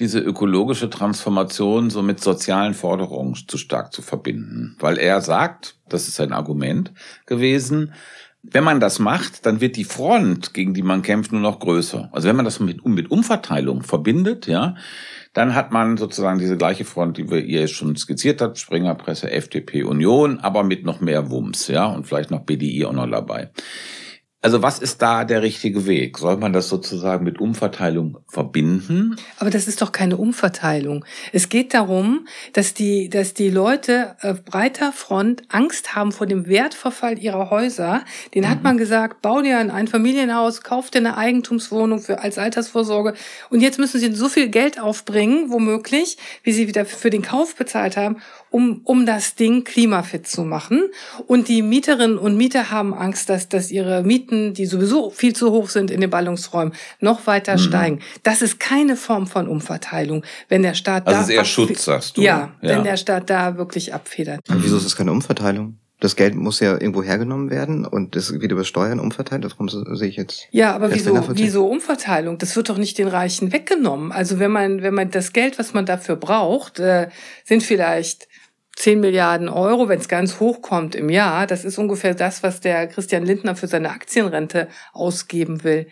diese ökologische Transformation so mit sozialen Forderungen zu stark zu verbinden. Weil er sagt, das ist sein Argument gewesen, wenn man das macht, dann wird die Front, gegen die man kämpft, nur noch größer. Also wenn man das mit, mit Umverteilung verbindet, ja, dann hat man sozusagen diese gleiche Front, die wir ihr schon skizziert habt, Springerpresse, FDP, Union, aber mit noch mehr Wumms, ja, und vielleicht noch BDI auch noch dabei. Also was ist da der richtige Weg? Soll man das sozusagen mit Umverteilung verbinden? Aber das ist doch keine Umverteilung. Es geht darum, dass die, dass die Leute auf breiter Front Angst haben vor dem Wertverfall ihrer Häuser. Den mhm. hat man gesagt, bau dir ein Einfamilienhaus, kauf dir eine Eigentumswohnung für, als Altersvorsorge. Und jetzt müssen sie so viel Geld aufbringen, womöglich, wie sie wieder für den Kauf bezahlt haben, um, um das Ding klimafit zu machen. Und die Mieterinnen und Mieter haben Angst, dass, dass ihre Mieten, die sowieso viel zu hoch sind in den Ballungsräumen, noch weiter mhm. steigen. Das ist keine Form von Umverteilung. Wenn der Staat also da. Also ist eher Schutz, sagst du. Ja, ja, wenn der Staat da wirklich abfedert. Und wieso ist es keine Umverteilung? Das Geld muss ja irgendwo hergenommen werden und das wird über Steuern umverteilt. Warum sehe ich jetzt? Ja, aber wieso, wieso Umverteilung? Das wird doch nicht den Reichen weggenommen. Also wenn man, wenn man das Geld, was man dafür braucht, äh, sind vielleicht 10 Milliarden Euro, wenn es ganz hoch kommt im Jahr. Das ist ungefähr das, was der Christian Lindner für seine Aktienrente ausgeben will.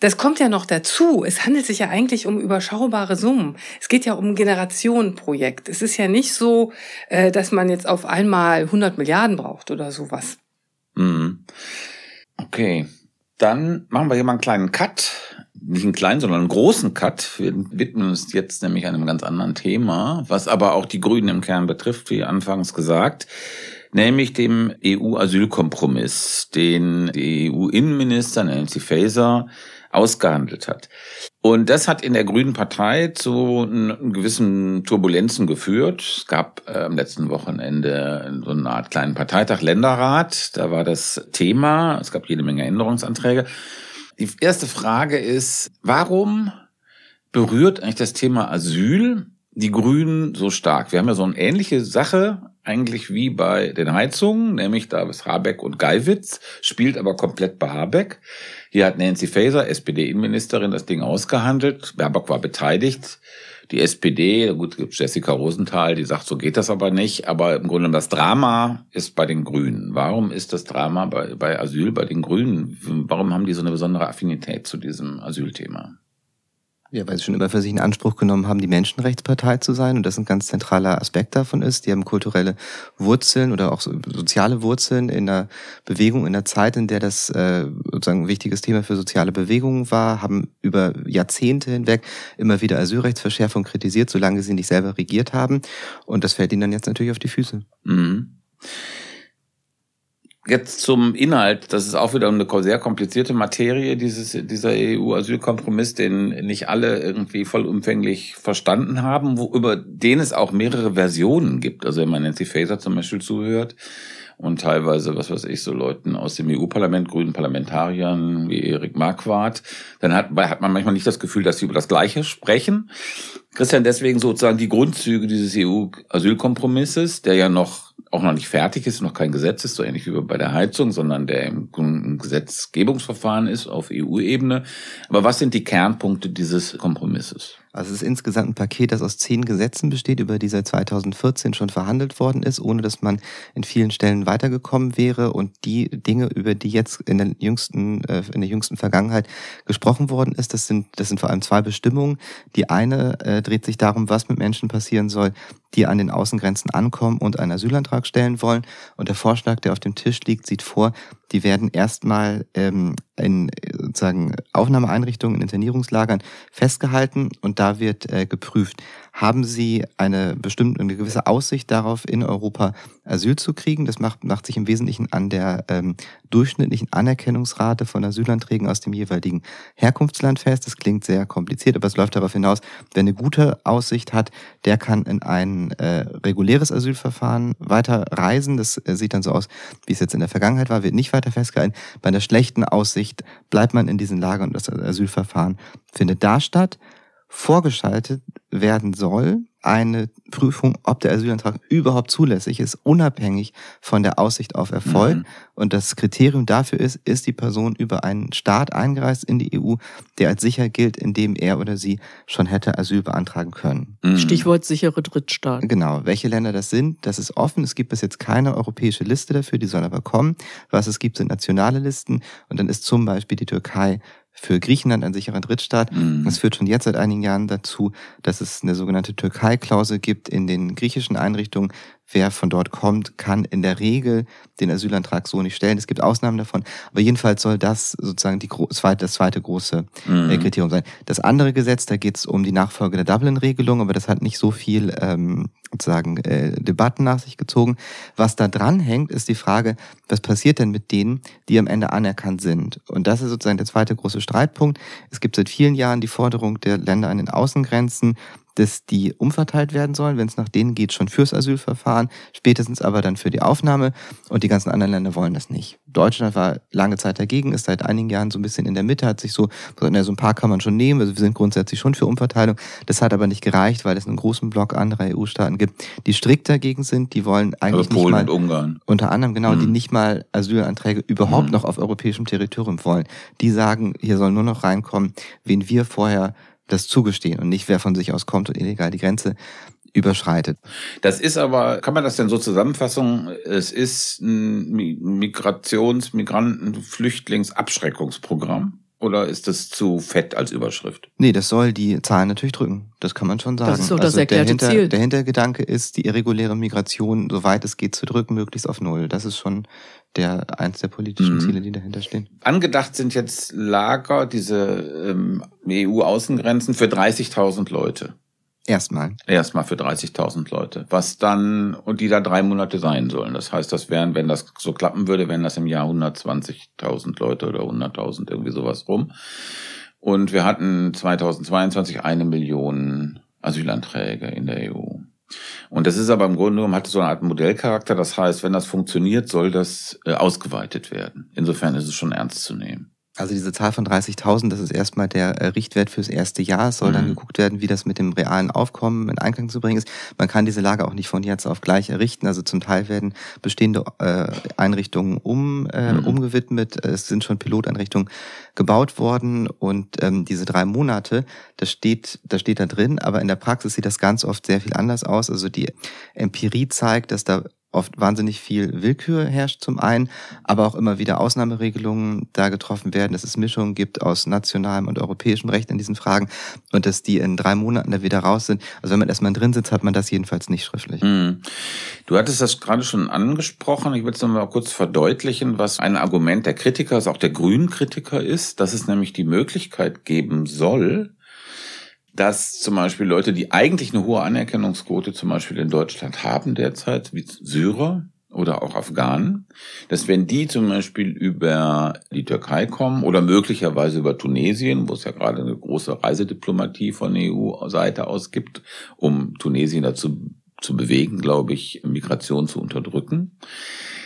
Das kommt ja noch dazu. Es handelt sich ja eigentlich um überschaubare Summen. Es geht ja um ein Generationenprojekt. Es ist ja nicht so, äh, dass man jetzt auf einmal 100 Milliarden braucht oder sowas. Mhm. Okay. Dann machen wir hier mal einen kleinen Cut nicht einen kleinen, sondern einen großen Cut. Wir widmen uns jetzt nämlich einem ganz anderen Thema, was aber auch die Grünen im Kern betrifft, wie anfangs gesagt, nämlich dem EU-Asylkompromiss, den die EU-Innenminister Nancy Faeser ausgehandelt hat. Und das hat in der Grünen Partei zu gewissen Turbulenzen geführt. Es gab äh, am letzten Wochenende so eine Art kleinen Parteitag Länderrat. Da war das Thema. Es gab jede Menge Änderungsanträge. Die erste Frage ist, warum berührt eigentlich das Thema Asyl die Grünen so stark? Wir haben ja so eine ähnliche Sache eigentlich wie bei den Heizungen, nämlich da ist Habeck und Geiwitz, spielt aber komplett bei Habeck. Hier hat Nancy Faeser, SPD-Innenministerin, das Ding ausgehandelt. Baerbock war beteiligt. Die SPD, gut, gibt Jessica Rosenthal, die sagt, so geht das aber nicht. Aber im Grunde das Drama ist bei den Grünen. Warum ist das Drama bei, bei Asyl bei den Grünen? Warum haben die so eine besondere Affinität zu diesem Asylthema? Ja, weil sie schon immer für sich in Anspruch genommen haben, die Menschenrechtspartei zu sein und das ein ganz zentraler Aspekt davon ist. Die haben kulturelle Wurzeln oder auch soziale Wurzeln in der Bewegung, in der Zeit, in der das äh, sozusagen ein wichtiges Thema für soziale Bewegungen war, haben über Jahrzehnte hinweg immer wieder Asylrechtsverschärfung kritisiert, solange sie nicht selber regiert haben. Und das fällt ihnen dann jetzt natürlich auf die Füße. Mhm. Jetzt zum Inhalt. Das ist auch wieder eine sehr komplizierte Materie, dieses, dieser EU-Asylkompromiss, den nicht alle irgendwie vollumfänglich verstanden haben, wo, über den es auch mehrere Versionen gibt. Also wenn man Nancy Faeser zum Beispiel zuhört und teilweise, was weiß ich, so Leuten aus dem EU-Parlament, grünen Parlamentariern wie Erik Marquardt, dann hat, hat man manchmal nicht das Gefühl, dass sie über das Gleiche sprechen. Christian, deswegen sozusagen die Grundzüge dieses EU-Asylkompromisses, der ja noch auch noch nicht fertig ist, noch kein Gesetz ist, so ähnlich wie bei der Heizung, sondern der im Gesetzgebungsverfahren ist auf EU-Ebene. Aber was sind die Kernpunkte dieses Kompromisses? Also es ist insgesamt ein Paket, das aus zehn Gesetzen besteht, über die seit 2014 schon verhandelt worden ist, ohne dass man in vielen Stellen weitergekommen wäre. Und die Dinge, über die jetzt in der jüngsten, äh, in der jüngsten Vergangenheit gesprochen worden ist, das sind, das sind vor allem zwei Bestimmungen. Die eine äh, dreht sich darum, was mit Menschen passieren soll, die an den Außengrenzen ankommen und einen Asylantrag stellen wollen. Und der Vorschlag, der auf dem Tisch liegt, sieht vor, die werden erstmal ähm, in sozusagen Aufnahmeeinrichtungen, in Internierungslagern festgehalten und da wird äh, geprüft, haben sie eine bestimmte, eine gewisse Aussicht darauf, in Europa Asyl zu kriegen. Das macht, macht sich im Wesentlichen an der ähm, durchschnittlichen Anerkennungsrate von Asylanträgen aus dem jeweiligen Herkunftsland fest. Das klingt sehr kompliziert, aber es läuft darauf hinaus, wer eine gute Aussicht hat, der kann in ein äh, reguläres Asylverfahren weiter reisen. Das äh, sieht dann so aus, wie es jetzt in der Vergangenheit war, wird nicht weiter festgehalten. Bei einer schlechten Aussicht bleibt man in diesen Lagern und das Asylverfahren findet da statt. vorgeschaltet werden soll, eine Prüfung, ob der Asylantrag überhaupt zulässig ist, unabhängig von der Aussicht auf Erfolg. Mhm. Und das Kriterium dafür ist, ist die Person über einen Staat eingereist in die EU, der als sicher gilt, in dem er oder sie schon hätte Asyl beantragen können. Mhm. Stichwort sichere Drittstaaten. Genau. Welche Länder das sind, das ist offen. Es gibt bis jetzt keine europäische Liste dafür, die soll aber kommen. Was es gibt, sind nationale Listen. Und dann ist zum Beispiel die Türkei für Griechenland ein sicherer Drittstaat. Mhm. Das führt schon jetzt seit einigen Jahren dazu, dass es eine sogenannte Türkei-Klausel gibt in den griechischen Einrichtungen, wer von dort kommt, kann in der Regel den Asylantrag so nicht stellen. Es gibt Ausnahmen davon, aber jedenfalls soll das sozusagen die zweite, das zweite große mhm. Äh, Kriterium sein. Das andere Gesetz, da geht es um die Nachfolge der Dublin-Regelung, aber das hat nicht so viel ähm, sozusagen äh, Debatten nach sich gezogen. Was da dran hängt, ist die Frage, was passiert denn mit denen, die am Ende anerkannt sind? Und das ist sozusagen der zweite große Streitpunkt. Es gibt seit vielen Jahren die Forderung der Länder an den Außengrenzen, dass die umverteilt werden sollen, wenn es nach denen geht, schon fürs Asylverfahren, spätestens aber dann für die Aufnahme. Und die ganzen anderen Länder wollen das nicht. Deutschland war lange Zeit dagegen, ist seit einigen Jahren so ein bisschen in der Mitte, hat sich so, so ein paar kann man schon nehmen, also wir sind grundsätzlich schon für Umverteilung. Das hat aber nicht gereicht, weil es einen großen Block anderer EU-Staaten gibt, die strikt dagegen sind, die wollen eigentlich also Polen nicht mal, und Ungarn. unter anderem genau, mhm. die nicht mal Asylanträge überhaupt mhm. noch auf europäischem Territorium wollen. Die sagen, hier soll nur noch reinkommen, wen wir vorher das zugestehen und nicht wer von sich aus kommt und illegal die Grenze überschreitet. Das ist aber, kann man das denn so zusammenfassen? Es ist ein Migrations-, Migranten-, Flüchtlingsabschreckungsprogramm? Oder ist das zu fett als Überschrift? Nee, das soll die Zahlen natürlich drücken. Das kann man schon sagen. Das ist das also erklärte der Hinter, Ziel. Der Hintergedanke ist, die irreguläre Migration, soweit es geht, zu drücken, möglichst auf Null. Das ist schon der eins der politischen mhm. Ziele, die dahinter stehen. Angedacht sind jetzt Lager, diese ähm, EU-Außengrenzen für 30.000 Leute. Erstmal. Erstmal für 30.000 Leute. Was dann, und die da drei Monate sein sollen. Das heißt, das wären, wenn das so klappen würde, wären das im Jahr 120.000 Leute oder 100.000, irgendwie sowas rum. Und wir hatten 2022 eine Million Asylanträge in der EU. Und das ist aber im Grunde genommen, hat so eine Art Modellcharakter. Das heißt, wenn das funktioniert, soll das äh, ausgeweitet werden. Insofern ist es schon ernst zu nehmen. Also diese Zahl von 30.000, das ist erstmal der äh, Richtwert fürs erste Jahr. Es soll mhm. dann geguckt werden, wie das mit dem realen Aufkommen in Einklang zu bringen ist. Man kann diese Lage auch nicht von jetzt auf gleich errichten. Also zum Teil werden bestehende äh, Einrichtungen um, äh, mhm. umgewidmet. Es sind schon Piloteinrichtungen gebaut worden und ähm, diese drei Monate, das steht, das steht da drin, aber in der Praxis sieht das ganz oft sehr viel anders aus. Also die Empirie zeigt, dass da oft wahnsinnig viel Willkür herrscht zum einen, aber auch immer wieder Ausnahmeregelungen da getroffen werden, dass es Mischungen gibt aus nationalem und europäischem Recht in diesen Fragen und dass die in drei Monaten da wieder raus sind. Also wenn man erstmal drin sitzt, hat man das jedenfalls nicht schriftlich. Mhm. Du hattest das gerade schon angesprochen. Ich will es nochmal kurz verdeutlichen, was ein Argument der Kritiker, also auch der grünen Kritiker ist, dass es nämlich die Möglichkeit geben soll, dass zum Beispiel Leute, die eigentlich eine hohe Anerkennungsquote zum Beispiel in Deutschland haben derzeit, wie Syrer oder auch Afghanen, dass wenn die zum Beispiel über die Türkei kommen oder möglicherweise über Tunesien, wo es ja gerade eine große Reisediplomatie von EU-Seite aus gibt, um Tunesien dazu zu bewegen, glaube ich, Migration zu unterdrücken,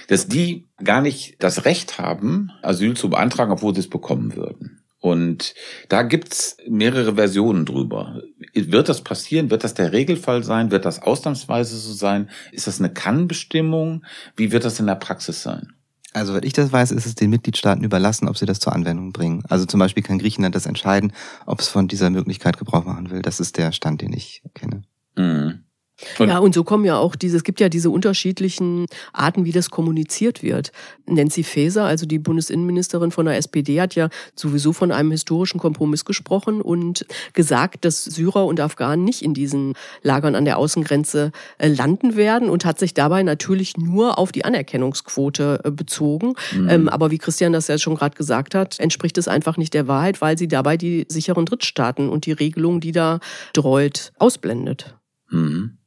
dass die gar nicht das Recht haben, Asyl zu beantragen, obwohl sie es bekommen würden. Und da gibt's mehrere Versionen drüber. Wird das passieren? Wird das der Regelfall sein? Wird das ausnahmsweise so sein? Ist das eine Kannbestimmung? Wie wird das in der Praxis sein? Also, was ich das weiß, ist es den Mitgliedstaaten überlassen, ob sie das zur Anwendung bringen. Also zum Beispiel kann Griechenland das entscheiden, ob es von dieser Möglichkeit Gebrauch machen will. Das ist der Stand, den ich kenne. Mhm. Und ja, und so kommen ja auch diese, es gibt ja diese unterschiedlichen Arten, wie das kommuniziert wird. Nancy Faeser, also die Bundesinnenministerin von der SPD, hat ja sowieso von einem historischen Kompromiss gesprochen und gesagt, dass Syrer und Afghanen nicht in diesen Lagern an der Außengrenze äh, landen werden und hat sich dabei natürlich nur auf die Anerkennungsquote äh, bezogen. Mhm. Ähm, aber wie Christian das ja schon gerade gesagt hat, entspricht es einfach nicht der Wahrheit, weil sie dabei die sicheren Drittstaaten und die Regelung, die da dreut, ausblendet. Mhm.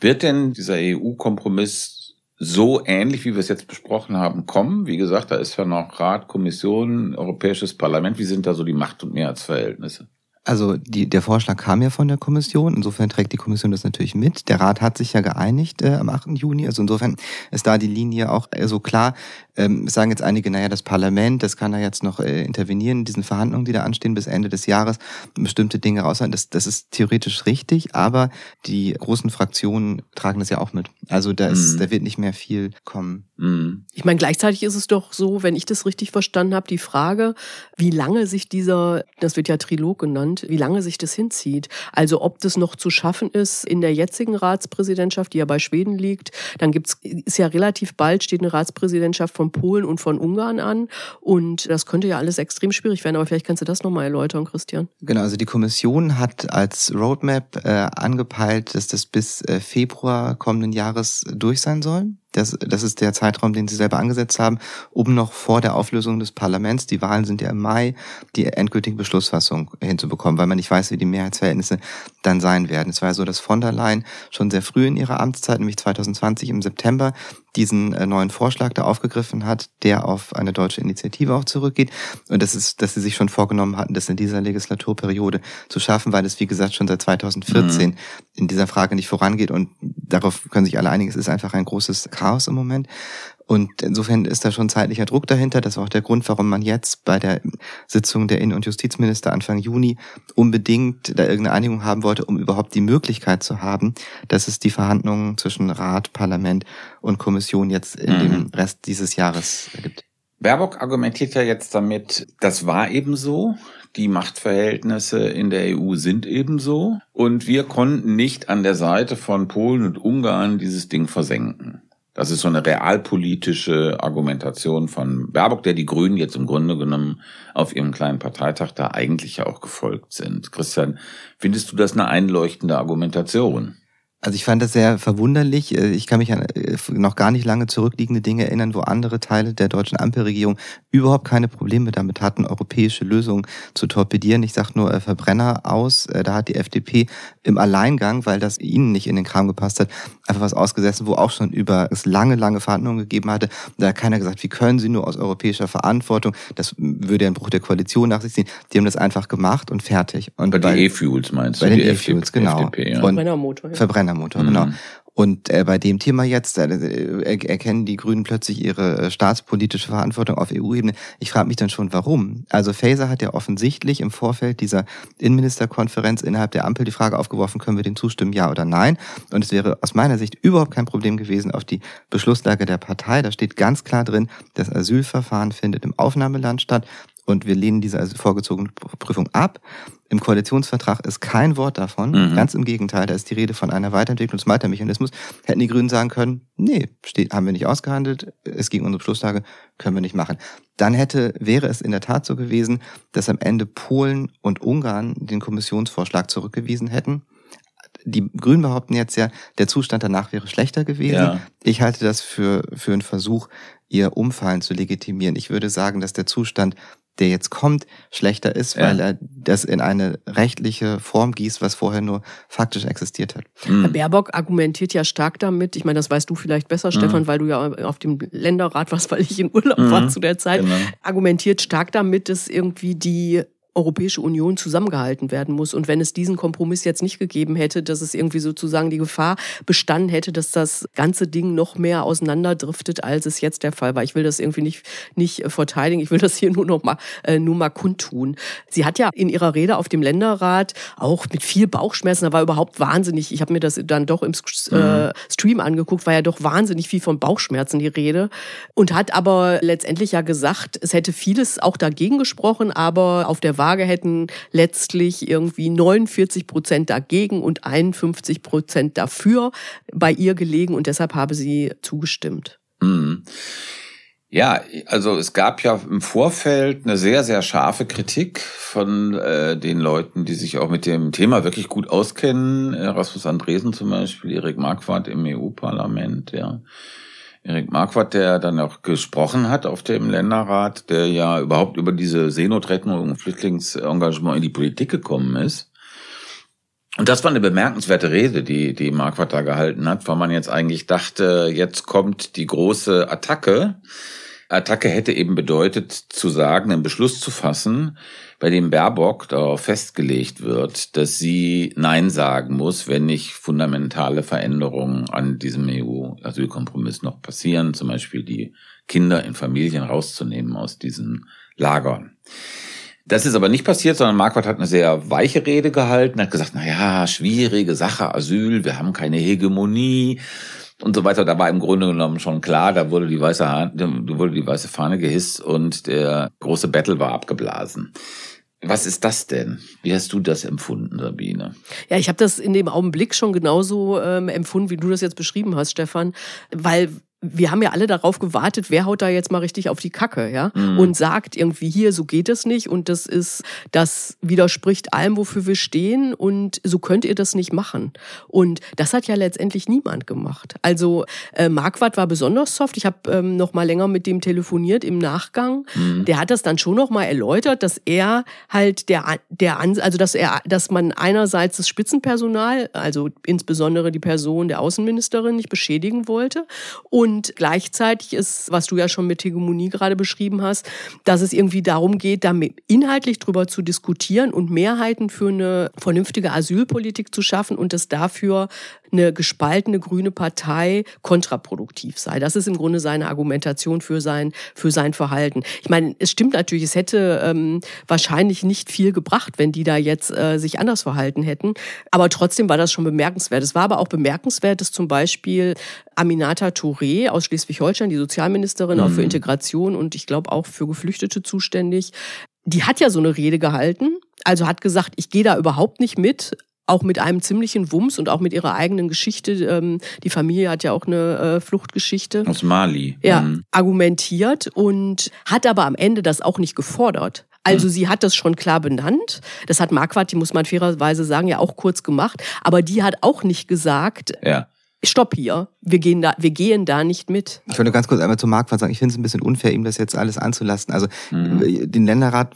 Wird denn dieser EU-Kompromiss so ähnlich, wie wir es jetzt besprochen haben, kommen? Wie gesagt, da ist ja noch Rat, Kommission, Europäisches Parlament. Wie sind da so die Macht- und Mehrheitsverhältnisse? Also die, der Vorschlag kam ja von der Kommission, insofern trägt die Kommission das natürlich mit. Der Rat hat sich ja geeinigt äh, am 8. Juni, also insofern ist da die Linie auch äh, so klar. Ähm, sagen jetzt einige, naja, das Parlament, das kann da jetzt noch äh, intervenieren in diesen Verhandlungen, die da anstehen bis Ende des Jahres, bestimmte Dinge raushalten. Das, das ist theoretisch richtig, aber die großen Fraktionen tragen das ja auch mit. Also da, ist, Mhm. da wird nicht mehr viel kommen. Mhm. Ich meine, gleichzeitig ist es doch so, wenn ich das richtig verstanden habe, die Frage, wie lange sich dieser, das wird ja Trilog genannt, wie lange sich das hinzieht. Also ob das noch zu schaffen ist in der jetzigen Ratspräsidentschaft, die ja bei Schweden liegt. Dann gibt's, ist ja relativ bald steht eine Ratspräsidentschaft von Polen und von Ungarn an. Und das könnte ja alles extrem schwierig werden. Aber vielleicht kannst du das nochmal erläutern, Christian. Genau, also die Kommission hat als Roadmap äh, angepeilt, dass das bis äh, Februar kommenden Jahres durch sein soll. Das, das ist der Zeitraum, den sie selber angesetzt haben, um noch vor der Auflösung des Parlaments, die Wahlen sind ja im Mai, die endgültige Beschlussfassung hinzubekommen, weil man nicht weiß, wie die Mehrheitsverhältnisse dann sein werden. Es war ja so, dass von der Leyen schon sehr früh in ihrer Amtszeit, nämlich 2020 im September, diesen äh, neuen Vorschlag da aufgegriffen hat, der auf eine deutsche Initiative auch zurückgeht. Und das ist, dass sie sich schon vorgenommen hatten, das in dieser Legislaturperiode zu schaffen, weil es, wie gesagt, schon seit 2014 in dieser Frage nicht vorangeht. Und darauf können sich alle einigen, es ist einfach ein großes Chaos im Moment. Und insofern ist da schon zeitlicher Druck dahinter. Das war auch der Grund, warum man jetzt bei der Sitzung der Innen- und Justizminister Anfang Juni unbedingt da irgendeine Einigung haben wollte, um überhaupt die Möglichkeit zu haben, dass es die Verhandlungen zwischen Rat, Parlament und Kommission jetzt in Mhm. dem Rest dieses Jahres gibt. Baerbock argumentiert ja jetzt damit, das war eben so. Die Machtverhältnisse in der EU sind ebenso. Und wir konnten nicht an der Seite von Polen und Ungarn dieses Ding versenken. Das ist so eine realpolitische Argumentation von Baerbock, der die Grünen jetzt im Grunde genommen auf ihrem kleinen Parteitag da eigentlich ja auch gefolgt sind. Christian, findest du das eine einleuchtende Argumentation? Also ich fand das sehr verwunderlich. Äh, Ich kann mich an äh, noch gar nicht lange zurückliegende Dinge erinnern, wo andere Teile der deutschen Ampelregierung überhaupt keine Probleme damit hatten, europäische Lösungen zu torpedieren. Ich sage nur äh, Verbrenner aus. Äh, Da hat die FDP im Alleingang, weil das ihnen nicht in den Kram gepasst hat, einfach was ausgesessen, wo auch schon über es lange, lange Verhandlungen gegeben hatte. Da hat keiner gesagt, wie können sie nur aus europäischer Verantwortung, das würde ja einen Bruch der Koalition nach sich ziehen. Die haben das einfach gemacht und fertig. Und Bei weil- den E-Fuels meinst du? bei den die E-Fuels, genau. FDP, ja. Und Brennermotor. Ja. Verbrennermotor, Mhm. genau. Und äh, bei dem Thema jetzt äh, er, erkennen die Grünen plötzlich ihre äh, staatspolitische Verantwortung auf EU-Ebene. Ich frage mich dann schon, warum? Also Faeser hat ja offensichtlich im Vorfeld dieser Innenministerkonferenz innerhalb der Ampel die Frage aufgeworfen, können wir dem zustimmen, ja oder nein? Und es wäre aus meiner Sicht überhaupt kein Problem gewesen auf die Beschlusslage der Partei. Da steht ganz klar drin, das Asylverfahren findet im Aufnahmeland statt und wir lehnen diese also vorgezogene Prüfung ab. Im Koalitionsvertrag ist kein Wort davon. Mhm. Ganz im Gegenteil, da ist die Rede von einer Weiterentwicklung des Malta-Mechanismus. Hätten die Grünen sagen können, nee, steht, haben wir nicht ausgehandelt, es ging unsere Beschlusslage, können wir nicht machen. Dann hätte, wäre es in der Tat so gewesen, dass am Ende Polen und Ungarn den Kommissionsvorschlag zurückgewiesen hätten. Die Grünen behaupten jetzt ja, der Zustand danach wäre schlechter gewesen. Ja. Ich halte das für, für einen Versuch, ihr Umfallen zu legitimieren. Ich würde sagen, dass der Zustand, der jetzt kommt, schlechter ist, Ja. weil er das in eine rechtliche Form gießt, was vorher nur faktisch existiert hat. Herr Mhm. Baerbock argumentiert ja stark damit, ich meine, das weißt du vielleicht besser, Stefan, weil du ja auf dem Länderrat warst, weil ich in Urlaub Mhm. war zu der Zeit, Genau. argumentiert stark damit, dass irgendwie die Europäische Union zusammengehalten werden muss. Und wenn es diesen Kompromiss jetzt nicht gegeben hätte, dass es irgendwie sozusagen die Gefahr bestanden hätte, dass das ganze Ding noch mehr auseinanderdriftet, als es jetzt der Fall war. Ich will das irgendwie nicht, nicht äh, verteidigen. Ich will das hier nur noch mal, äh, nur mal kundtun. Sie hat ja in ihrer Rede auf dem Länderrat auch mit viel Bauchschmerzen, da war überhaupt wahnsinnig. Ich habe mir das dann doch im äh, Stream angeguckt, war ja doch wahnsinnig viel von Bauchschmerzen die Rede. Und hat aber letztendlich ja gesagt, es hätte vieles auch dagegen gesprochen, aber auf der Waage hätten letztlich irgendwie 49 Prozent dagegen und 51 Prozent dafür bei ihr gelegen und deshalb habe sie zugestimmt. Mhm. Ja, also es gab ja im Vorfeld eine sehr, sehr scharfe Kritik von äh, den Leuten, die sich auch mit dem Thema wirklich gut auskennen. Rasmus Andresen zum Beispiel, Erik Marquardt im EU-Parlament, ja. Erik Marquardt, der dann auch gesprochen hat auf dem Länderrat, der ja überhaupt über diese Seenotrettung und Flüchtlingsengagement in die Politik gekommen ist. Und das war eine bemerkenswerte Rede, die, die Marquardt da gehalten hat, weil man jetzt eigentlich dachte, jetzt kommt die große Attacke. Attacke hätte eben bedeutet, zu sagen, einen Beschluss zu fassen, bei dem Baerbock darauf festgelegt wird, dass sie Nein sagen muss, wenn nicht fundamentale Veränderungen an diesem EU-Asylkompromiss noch passieren, zum Beispiel die Kinder in Familien rauszunehmen aus diesen Lagern. Das ist aber nicht passiert, sondern Marquardt hat eine sehr weiche Rede gehalten, hat gesagt, na ja, schwierige Sache, Asyl, wir haben keine Hegemonie und so weiter. Da war im Grunde genommen schon klar, da wurde die weiße, da wurde die weiße Fahne gehisst und der große Battle war abgeblasen. Was ist das denn? Wie hast du das empfunden, Sabine? Ja, ich habe das in dem Augenblick schon genauso ähm, empfunden, wie du das jetzt beschrieben hast, Stefan, weil wir haben ja alle darauf gewartet, wer haut da jetzt mal richtig auf die Kacke, ja? Mhm. Und sagt irgendwie hier, so geht es nicht und das ist, das widerspricht allem, wofür wir stehen und so könnt ihr das nicht machen. Und das hat ja letztendlich niemand gemacht. Also äh, Marquardt war besonders soft. Ich habe ähm, noch mal länger mit dem telefoniert im Nachgang. Mhm. Der hat das dann schon noch mal erläutert, dass er halt der der also dass er dass man einerseits das Spitzenpersonal, also insbesondere die Person der Außenministerin nicht beschädigen wollte und und gleichzeitig ist, was du ja schon mit Hegemonie gerade beschrieben hast, dass es irgendwie darum geht, damit inhaltlich drüber zu diskutieren und Mehrheiten für eine vernünftige Asylpolitik zu schaffen und es dafür eine gespaltene grüne Partei kontraproduktiv sei. Das ist im Grunde seine Argumentation für sein, für sein Verhalten. Ich meine, es stimmt natürlich, es hätte ähm, wahrscheinlich nicht viel gebracht, wenn die da jetzt äh, sich anders verhalten hätten. Aber trotzdem war das schon bemerkenswert. Es war aber auch bemerkenswert, dass zum Beispiel Aminata Touré aus Schleswig-Holstein, die Sozialministerin, mhm. auch für mhm. Integration und ich glaube auch für Geflüchtete zuständig, die hat ja so eine Rede gehalten. Also hat gesagt, ich gehe da überhaupt nicht mit, auch mit einem ziemlichen Wumms und auch mit ihrer eigenen Geschichte. Ähm, die Familie hat ja auch eine äh, Fluchtgeschichte. Aus Mali. Ja, mhm. argumentiert und hat aber am Ende das auch nicht gefordert. Also mhm. sie hat das schon klar benannt. Das hat Marquardt, die muss man fairerweise sagen, ja auch kurz gemacht. Aber die hat auch nicht gesagt, ja stopp hier, wir gehen da, wir gehen da nicht mit. Ich wollte ganz kurz einmal zu Marquardt sagen, ich finde es ein bisschen unfair, ihm das jetzt alles anzulasten. Also mhm. den Länderrat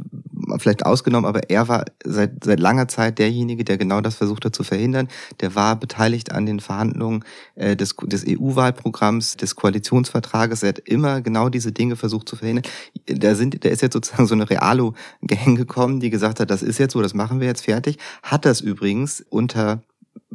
vielleicht ausgenommen, aber er war seit, seit langer Zeit derjenige, der genau das versucht hat zu verhindern. Der war beteiligt an den Verhandlungen äh, des, des EU-Wahlprogramms, des Koalitionsvertrages. Er hat immer genau diese Dinge versucht zu verhindern. Da sind, da ist jetzt sozusagen so eine Realo-Gang gekommen, die gesagt hat, das ist jetzt so, das machen wir jetzt fertig. Hat das übrigens unter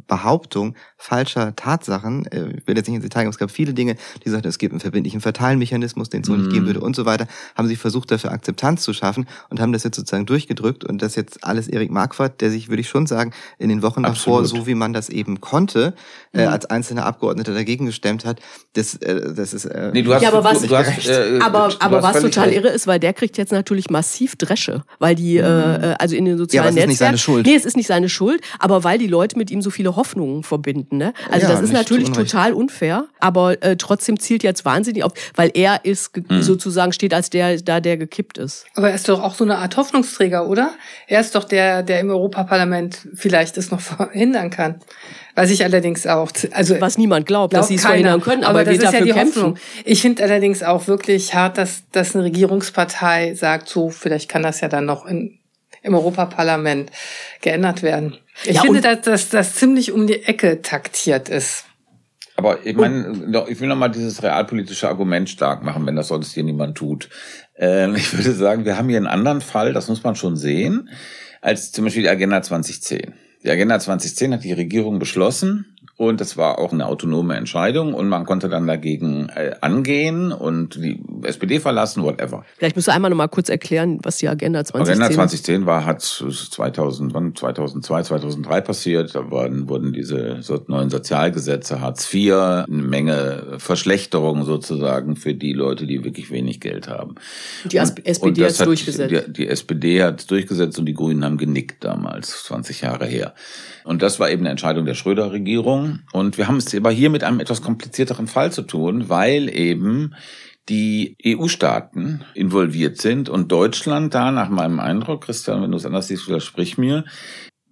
Behauptung falscher Tatsachen, äh, ich will jetzt nicht ins Detail gehen, es gab viele Dinge, die sagten, es gibt einen verbindlichen Verteilmechanismus, den es so mm. nicht geben mhm. würde und so weiter, haben sie versucht, dafür Akzeptanz zu schaffen und haben das jetzt sozusagen durchgedrückt und das jetzt alles Erik Marquardt, der sich, würde ich schon sagen, in den Wochen Absolut. davor, so wie man das eben konnte, äh, mhm. als einzelner Abgeordneter dagegen gestemmt hat, das, äh, das ist... Äh, nee, du hast, ja, aber was, du, du hast, äh, aber, aber was total recht. irre ist, weil der kriegt jetzt natürlich massiv Dresche, weil die, mhm. äh, also in den sozialen ja, aber es Netzwerken... Ist nicht seine Schuld. Nee, es ist nicht seine Schuld, aber weil die Leute mit ihm so viele Hoffnungen verbinden. Ne? Also ja, das ist natürlich total unfair, aber äh, trotzdem zielt jetzt wahnsinnig auf, weil er ist mhm. sozusagen steht als der da, der gekippt ist. Aber er ist doch auch so eine Art Hoffnungsträger, oder? Er ist doch der, der im Europaparlament vielleicht es noch verhindern kann. Was ich allerdings auch, also was niemand glaubt, glaubt dass sie es verhindern können, aber, aber wir dafür ja kämpfen. Hoffnung. Ich finde allerdings auch wirklich hart, dass, dass eine Regierungspartei sagt, so vielleicht kann das ja dann noch in, im Europaparlament geändert werden. Ich ja, finde, dass, dass das ziemlich um die Ecke taktiert ist. Aber ich meine, ich will noch mal dieses realpolitische Argument stark machen, wenn das sonst hier niemand tut. Ähm, ich würde sagen, wir haben hier einen anderen Fall, das muss man schon sehen, als zum Beispiel die Agenda 2010. Die Agenda 2010 hat die Regierung beschlossen, und es war auch eine autonome Entscheidung und man konnte dann dagegen äh, angehen und die SPD verlassen, whatever. Vielleicht musst du einmal noch mal kurz erklären, was die Agenda 2010 Agenda 2010 war, hat 2000, wann, 2002, 2003 passiert. Da waren, wurden diese neuen Sozialgesetze, Hartz IV, eine Menge Verschlechterungen sozusagen für die Leute, die wirklich wenig Geld haben. Die und, SPD hat es durchgesetzt. Die, die SPD hat es durchgesetzt und die Grünen haben genickt damals, 20 Jahre her. Und das war eben eine Entscheidung der Schröder-Regierung. Und wir haben es aber hier mit einem etwas komplizierteren Fall zu tun, weil eben die EU-Staaten involviert sind und Deutschland da nach meinem Eindruck, Christian, wenn du es anders siehst, widersprich mir,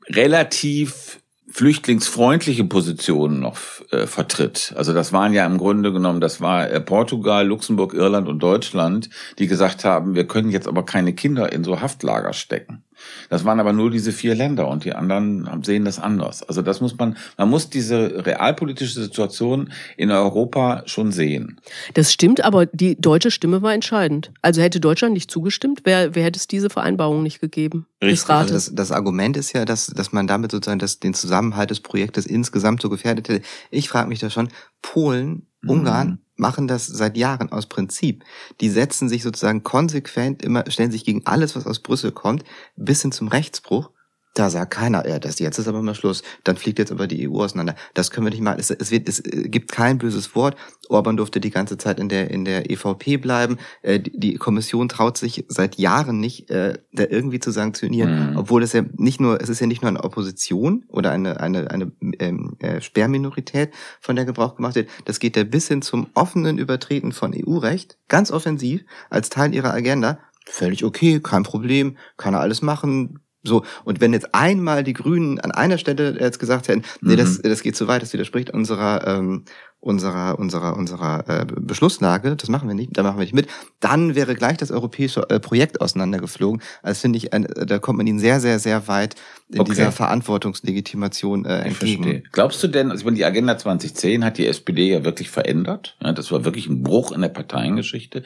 relativ flüchtlingsfreundliche Positionen noch äh, vertritt. Also das waren ja im Grunde genommen, das war äh, Portugal, Luxemburg, Irland und Deutschland, die gesagt haben, wir können jetzt aber keine Kinder in so Haftlager stecken. Das waren aber nur diese vier Länder und die anderen sehen das anders. Also das muss man, man muss diese realpolitische Situation in Europa schon sehen. Das stimmt, aber die deutsche Stimme war entscheidend. Also hätte Deutschland nicht zugestimmt, wer, wer hätte es diese Vereinbarung nicht gegeben? Richtig. Also das, das Argument ist ja, dass, dass man damit sozusagen das, den Zusammenhalt des Projektes insgesamt so gefährdet hätte. Ich frage mich da schon, Polen, Ungarn, mhm machen das seit Jahren aus Prinzip. Die setzen sich sozusagen konsequent immer, stellen sich gegen alles, was aus Brüssel kommt, bis hin zum Rechtsbruch. Da sagt keiner, ja, das jetzt ist aber mal Schluss. Dann fliegt jetzt aber die EU auseinander. Das können wir nicht machen. Es, es, wird, es gibt kein böses Wort. Orban durfte die ganze Zeit in der in der EVP bleiben. Äh, die, die Kommission traut sich seit Jahren nicht, äh, da irgendwie zu sanktionieren, mhm. obwohl es ja nicht nur, es ist ja nicht nur eine Opposition oder eine eine eine ähm, äh, Sperrminorität, von der Gebrauch gemacht wird. Das geht ja bis hin zum offenen Übertreten von EU-Recht, ganz offensiv als Teil ihrer Agenda. Völlig okay, kein Problem, kann er alles machen, so, und wenn jetzt einmal die Grünen an einer Stelle jetzt gesagt hätten, nee, mhm. das, das geht zu weit, das widerspricht unserer, ähm, unserer, unserer, unserer äh, Beschlusslage, das machen wir nicht, da machen wir nicht mit, dann wäre gleich das europäische äh, Projekt auseinandergeflogen. Also finde ich, ein, da kommt man ihnen sehr, sehr, sehr weit in okay. dieser Verantwortungslegitimation äh, entgegen. Verstehe. Glaubst du denn, also ich meine, die Agenda 2010 hat die SPD ja wirklich verändert? Ja, das war wirklich ein Bruch in der Parteiengeschichte.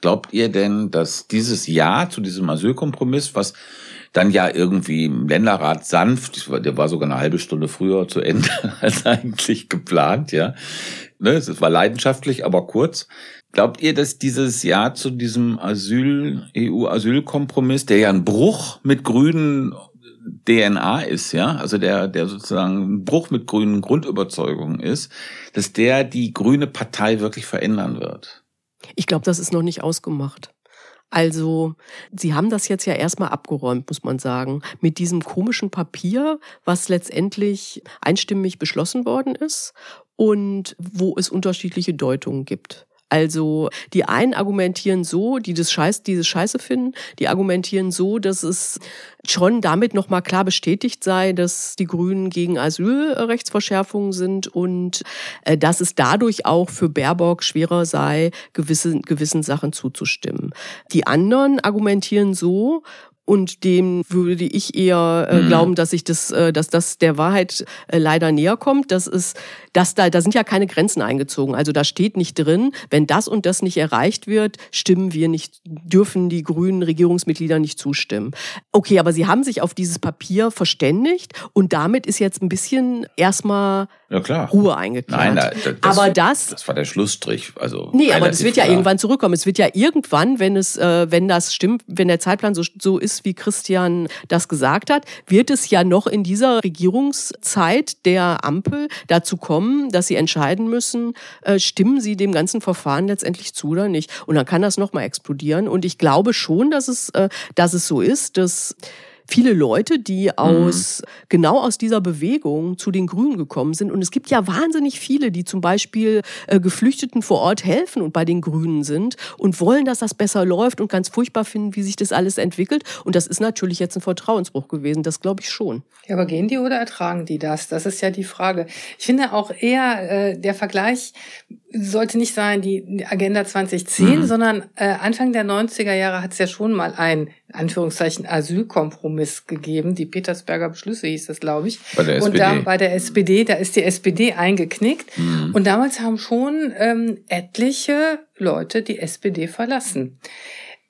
Glaubt ihr denn, dass dieses Ja zu diesem Asylkompromiss, was dann ja irgendwie im Länderrat sanft, der war sogar eine halbe Stunde früher zu Ende als eigentlich geplant, ja. Ne, es war leidenschaftlich, aber kurz. Glaubt ihr, dass dieses Jahr zu diesem Asyl, EU-Asylkompromiss, der ja ein Bruch mit grünen DNA ist, ja, also der, der sozusagen ein Bruch mit grünen Grundüberzeugungen ist, dass der die grüne Partei wirklich verändern wird? Ich glaube, das ist noch nicht ausgemacht. Also, Sie haben das jetzt ja erstmal abgeräumt, muss man sagen, mit diesem komischen Papier, was letztendlich einstimmig beschlossen worden ist und wo es unterschiedliche Deutungen gibt. Also die einen argumentieren so, die das Scheiß, dieses Scheiße finden, die argumentieren so, dass es schon damit nochmal klar bestätigt sei, dass die Grünen gegen Asylrechtsverschärfungen sind und äh, dass es dadurch auch für Baerbock schwerer sei, gewisse, gewissen Sachen zuzustimmen. Die anderen argumentieren so, und dem würde ich eher äh, mhm. glauben, dass ich das, äh, dass das der Wahrheit äh, leider näher kommt. Das ist, dass da, da sind ja keine Grenzen eingezogen. Also da steht nicht drin, wenn das und das nicht erreicht wird, stimmen wir nicht, dürfen die grünen Regierungsmitglieder nicht zustimmen. Okay, aber sie haben sich auf dieses Papier verständigt und damit ist jetzt ein bisschen erstmal ja, klar. Ruhe eingekehrt. Nein, das, aber das, das war der Schlussstrich. Also nee, aber das wird ja irgendwann zurückkommen. Es wird ja irgendwann, wenn es, äh, wenn das stimmt, wenn der Zeitplan so, so ist, wie Christian das gesagt hat, wird es ja noch in dieser Regierungszeit der Ampel dazu kommen, dass sie entscheiden müssen, äh, stimmen sie dem ganzen Verfahren letztendlich zu oder nicht. Und dann kann das nochmal explodieren. Und ich glaube schon, dass es, äh, dass es so ist, dass viele Leute, die aus, mhm. genau aus dieser Bewegung zu den Grünen gekommen sind. Und es gibt ja wahnsinnig viele, die zum Beispiel äh, Geflüchteten vor Ort helfen und bei den Grünen sind und wollen, dass das besser läuft und ganz furchtbar finden, wie sich das alles entwickelt. Und das ist natürlich jetzt ein Vertrauensbruch gewesen. Das glaube ich schon. Ja, aber gehen die oder ertragen die das? Das ist ja die Frage. Ich finde auch eher äh, der Vergleich sollte nicht sein die Agenda 2010, mhm. sondern äh, Anfang der 90er Jahre hat es ja schon mal ein Anführungszeichen Asylkompromiss gegeben. Die Petersberger Beschlüsse hieß das, glaube ich. Bei der SPD. Und da bei der SPD, da ist die SPD eingeknickt. Mhm. Und damals haben schon ähm, etliche Leute die SPD verlassen.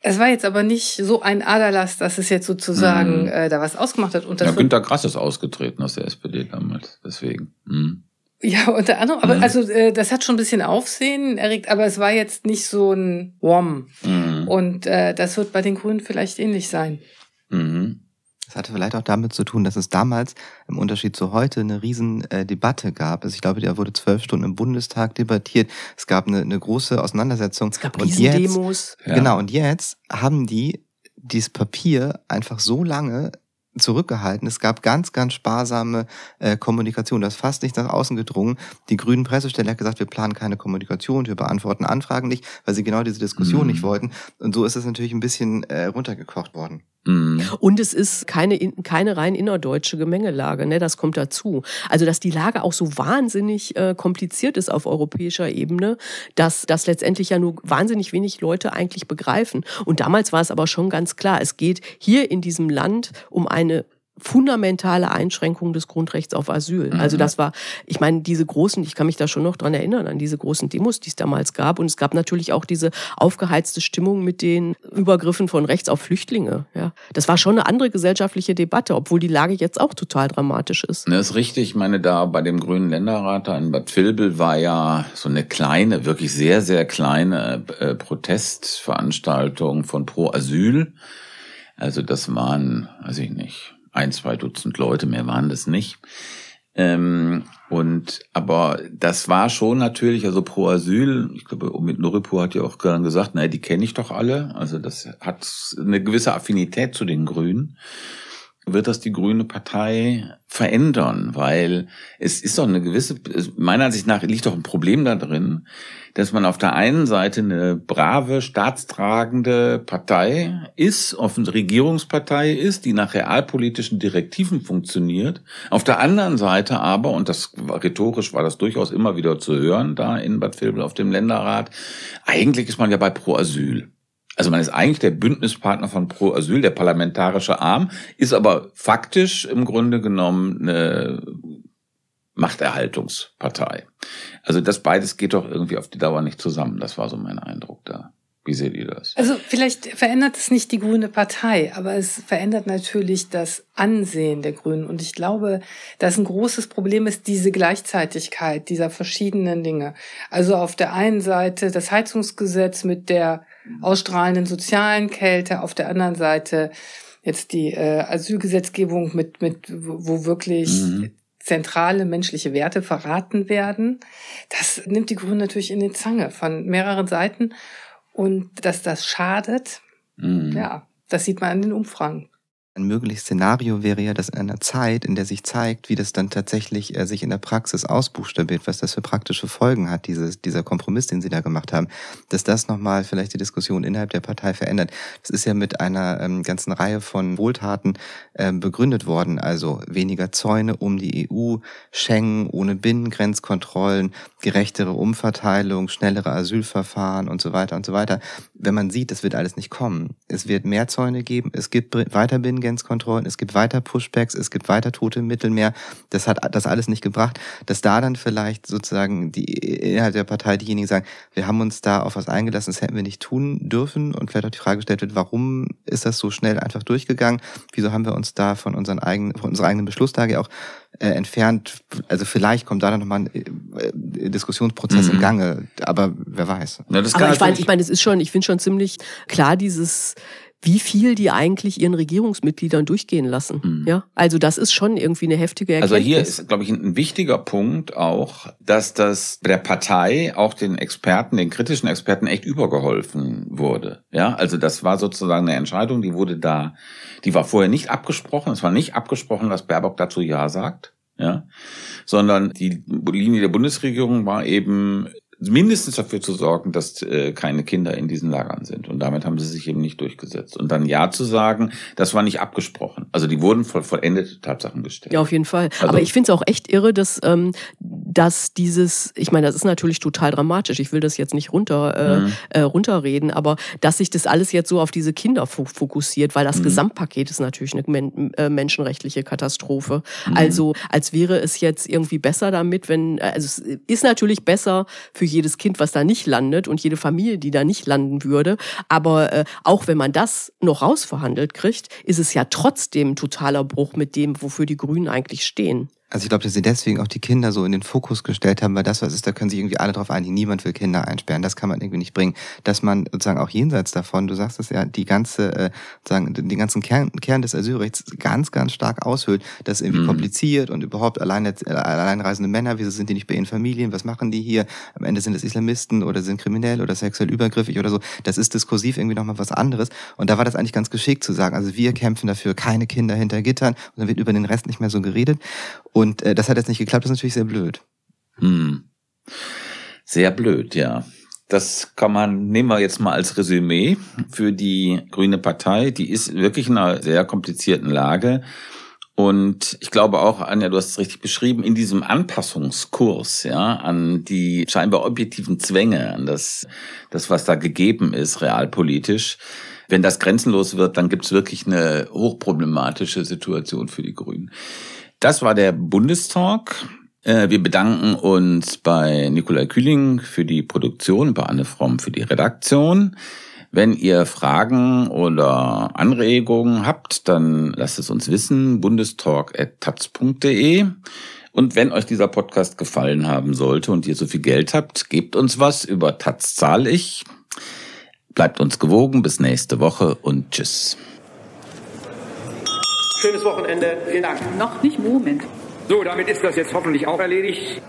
Es war jetzt aber nicht so ein Aderlass, dass es jetzt sozusagen mhm. äh, da was ausgemacht hat. Und ja, Günter Grass ist ausgetreten aus der SPD damals, deswegen. Mhm. Ja, unter anderem. Aber mhm. also äh, das hat schon ein bisschen Aufsehen erregt, aber es war jetzt nicht so ein Wom. Mhm. Und äh, das wird bei den Grünen vielleicht ähnlich sein. Mhm. Das hatte vielleicht auch damit zu tun, dass es damals im Unterschied zu heute eine riesen äh, Debatte gab. Also ich glaube, da wurde zwölf Stunden im Bundestag debattiert. Es gab eine, eine große Auseinandersetzung. Es gab und jetzt, Demos. Ja. Genau, und jetzt haben die dieses Papier einfach so lange zurückgehalten. Es gab ganz, ganz sparsame äh, Kommunikation. Das ist fast nicht nach außen gedrungen. Die grünen Pressestelle hat gesagt, wir planen keine Kommunikation, wir beantworten Anfragen nicht, weil sie genau diese Diskussion mhm. nicht wollten. Und so ist es natürlich ein bisschen äh, runtergekocht worden. Mhm. Und es ist keine, keine rein innerdeutsche Gemengelage, ne? das kommt dazu. Also, dass die Lage auch so wahnsinnig äh, kompliziert ist auf europäischer Ebene, dass das letztendlich ja nur wahnsinnig wenig Leute eigentlich begreifen. Und damals war es aber schon ganz klar, es geht hier in diesem Land um eine fundamentale Einschränkung des Grundrechts auf Asyl. Mhm. Also das war, ich meine, diese großen, ich kann mich da schon noch dran erinnern, an diese großen Demos, die es damals gab. Und es gab natürlich auch diese aufgeheizte Stimmung mit den Übergriffen von rechts auf Flüchtlinge. Ja, das war schon eine andere gesellschaftliche Debatte, obwohl die Lage jetzt auch total dramatisch ist. Das ist richtig. Ich meine, da bei dem Grünen Länderrat da in Bad Vilbel war ja so eine kleine, wirklich sehr, sehr kleine äh, Protestveranstaltung von Pro Asyl. Also das waren, weiß ich nicht, ein, zwei Dutzend Leute, mehr waren das nicht. Ähm, und aber das war schon natürlich, also pro Asyl, ich glaube, mit Noripu hat ja auch gesagt, naja, die kenne ich doch alle. Also das hat eine gewisse Affinität zu den Grünen wird das die Grüne Partei verändern, weil es ist doch eine gewisse, meiner Ansicht nach liegt doch ein Problem da drin, dass man auf der einen Seite eine brave, staatstragende Partei ist, offen Regierungspartei ist, die nach realpolitischen Direktiven funktioniert. Auf der anderen Seite aber, und das rhetorisch war das durchaus immer wieder zu hören, da in Bad Vilbel auf dem Länderrat, eigentlich ist man ja bei Pro Asyl. Also man ist eigentlich der Bündnispartner von Pro Asyl, der parlamentarische Arm, ist aber faktisch im Grunde genommen eine Machterhaltungspartei. Also das beides geht doch irgendwie auf die Dauer nicht zusammen. Das war so mein Eindruck da. Wie seht ihr das? Also vielleicht verändert es nicht die Grüne Partei, aber es verändert natürlich das Ansehen der Grünen. Und ich glaube, dass ein großes Problem ist diese Gleichzeitigkeit dieser verschiedenen Dinge. Also auf der einen Seite das Heizungsgesetz mit der ausstrahlenden sozialen Kälte, auf der anderen Seite jetzt die äh, Asylgesetzgebung mit, mit wo wirklich mhm. zentrale menschliche Werte verraten werden. Das nimmt die Grünen natürlich in die Zange von mehreren Seiten. Und dass das schadet, mhm. ja, das sieht man an den Umfragen. Ein mögliches Szenario wäre ja, dass in einer Zeit, in der sich zeigt, wie das dann tatsächlich äh, sich in der Praxis ausbuchstabiert, was das für praktische Folgen hat, dieses, dieser Kompromiss, den Sie da gemacht haben, dass das nochmal vielleicht die Diskussion innerhalb der Partei verändert. Das ist ja mit einer ähm, ganzen Reihe von Wohltaten ähm, begründet worden, also weniger Zäune um die EU, Schengen ohne Binnengrenzkontrollen, gerechtere Umverteilung, schnellere Asylverfahren und so weiter und so weiter. Wenn man sieht, das wird alles nicht kommen. Es wird mehr Zäune geben, es gibt weiter Binnen Intelligenzkontrollen, es gibt weiter Pushbacks, es gibt weiter Tote im Mittelmeer. Das hat das alles nicht gebracht, dass da dann vielleicht sozusagen die innerhalb der Partei diejenigen sagen, wir haben uns da auf was eingelassen, das hätten wir nicht tun dürfen und vielleicht auch die Frage gestellt wird, warum ist das so schnell einfach durchgegangen? Wieso haben wir uns da von unseren eigenen, von unserer eigenen Beschlusslage auch äh, entfernt? Also vielleicht kommt da dann nochmal ein äh, Diskussionsprozess mhm. im Gange, aber wer weiß. Ja, aber ich meine, ich meine, es ist schon, ich finde schon ziemlich klar dieses wie viel die eigentlich ihren Regierungsmitgliedern durchgehen lassen. Mhm. Ja, also das ist schon irgendwie eine heftige Erkenntnis. Also hier ist, glaube ich, ein wichtiger Punkt auch, dass das der Partei, auch den Experten, den kritischen Experten echt übergeholfen wurde. Ja, also das war sozusagen eine Entscheidung, die wurde da, die war vorher nicht abgesprochen. Es war nicht abgesprochen, dass Baerbock dazu Ja sagt. Ja, sondern die Linie der Bundesregierung war eben mindestens dafür zu sorgen, dass äh, keine Kinder in diesen Lagern sind. Und damit haben sie sich eben nicht durchgesetzt. Und dann Ja zu sagen, das war nicht abgesprochen. Also die wurden voll vollendete Tatsachen gestellt. Ja, auf jeden Fall. Also, Aber ich finde es auch echt irre, dass, ähm, dass dieses, ich meine, das ist natürlich total dramatisch. Ich will das jetzt nicht runter, äh, mhm. äh, runterreden, aber dass sich das alles jetzt so auf diese Kinder fokussiert, weil das mhm. Gesamtpaket ist natürlich eine men äh, menschenrechtliche Katastrophe. Mhm. Also als wäre es jetzt irgendwie besser damit, wenn, also es ist natürlich besser für jedes Kind, was da nicht landet und jede Familie, die da nicht landen würde. Aber äh, auch wenn man das noch rausverhandelt kriegt, ist es ja trotzdem totaler Bruch mit dem, wofür die Grünen eigentlich stehen. Also ich glaube, dass sie deswegen auch die Kinder so in den Fokus gestellt haben, weil das, was ist, da können sich irgendwie alle drauf einigen. Niemand will Kinder einsperren. Das kann man irgendwie nicht bringen. Dass man sozusagen auch jenseits davon, du sagst es ja, die ganze, äh, sozusagen, den ganzen Kern, Kern des Asylrechts ganz, ganz stark aushöhlt. Das ist irgendwie mhm. kompliziert und überhaupt äh, alleinreisende Männer, wieso sind die nicht bei ihren Familien? Was machen die hier? Am Ende sind es Islamisten oder sind kriminell oder sexuell übergriffig oder so. Das ist diskursiv irgendwie nochmal was anderes. Und da war das eigentlich ganz geschickt zu sagen. Also wir kämpfen dafür, keine Kinder hinter Gittern. Und dann wird über den Rest nicht mehr so geredet. Und äh, das hat jetzt nicht geklappt, das ist natürlich sehr blöd. Hm. Sehr blöd, ja. Das kann man, nehmen wir jetzt mal als Resümee für die Grüne Partei. Die ist wirklich in einer sehr komplizierten Lage. Und ich glaube auch, Anja, du hast es richtig beschrieben, in diesem Anpassungskurs, ja, an die scheinbar objektiven Zwänge, an das, das, was da gegeben ist, realpolitisch. Wenn das grenzenlos wird, dann gibt es wirklich eine hochproblematische Situation für die Grünen. Das war der Bundestalk. Äh, wir bedanken uns bei Nikolai Kühling für die Produktion, bei Anne Fromm für die Redaktion. Wenn ihr Fragen oder Anregungen habt, dann lasst es uns wissen, bundestalk.taz.de. Und wenn euch dieser Podcast gefallen haben sollte und ihr so viel Geld habt, gebt uns was. Über Taz zahl ich. Bleibt uns gewogen. Bis nächste Woche und tschüss. Schönes Wochenende. Vielen Dank. Noch nicht Moment. So, damit ist das jetzt hoffentlich auch erledigt.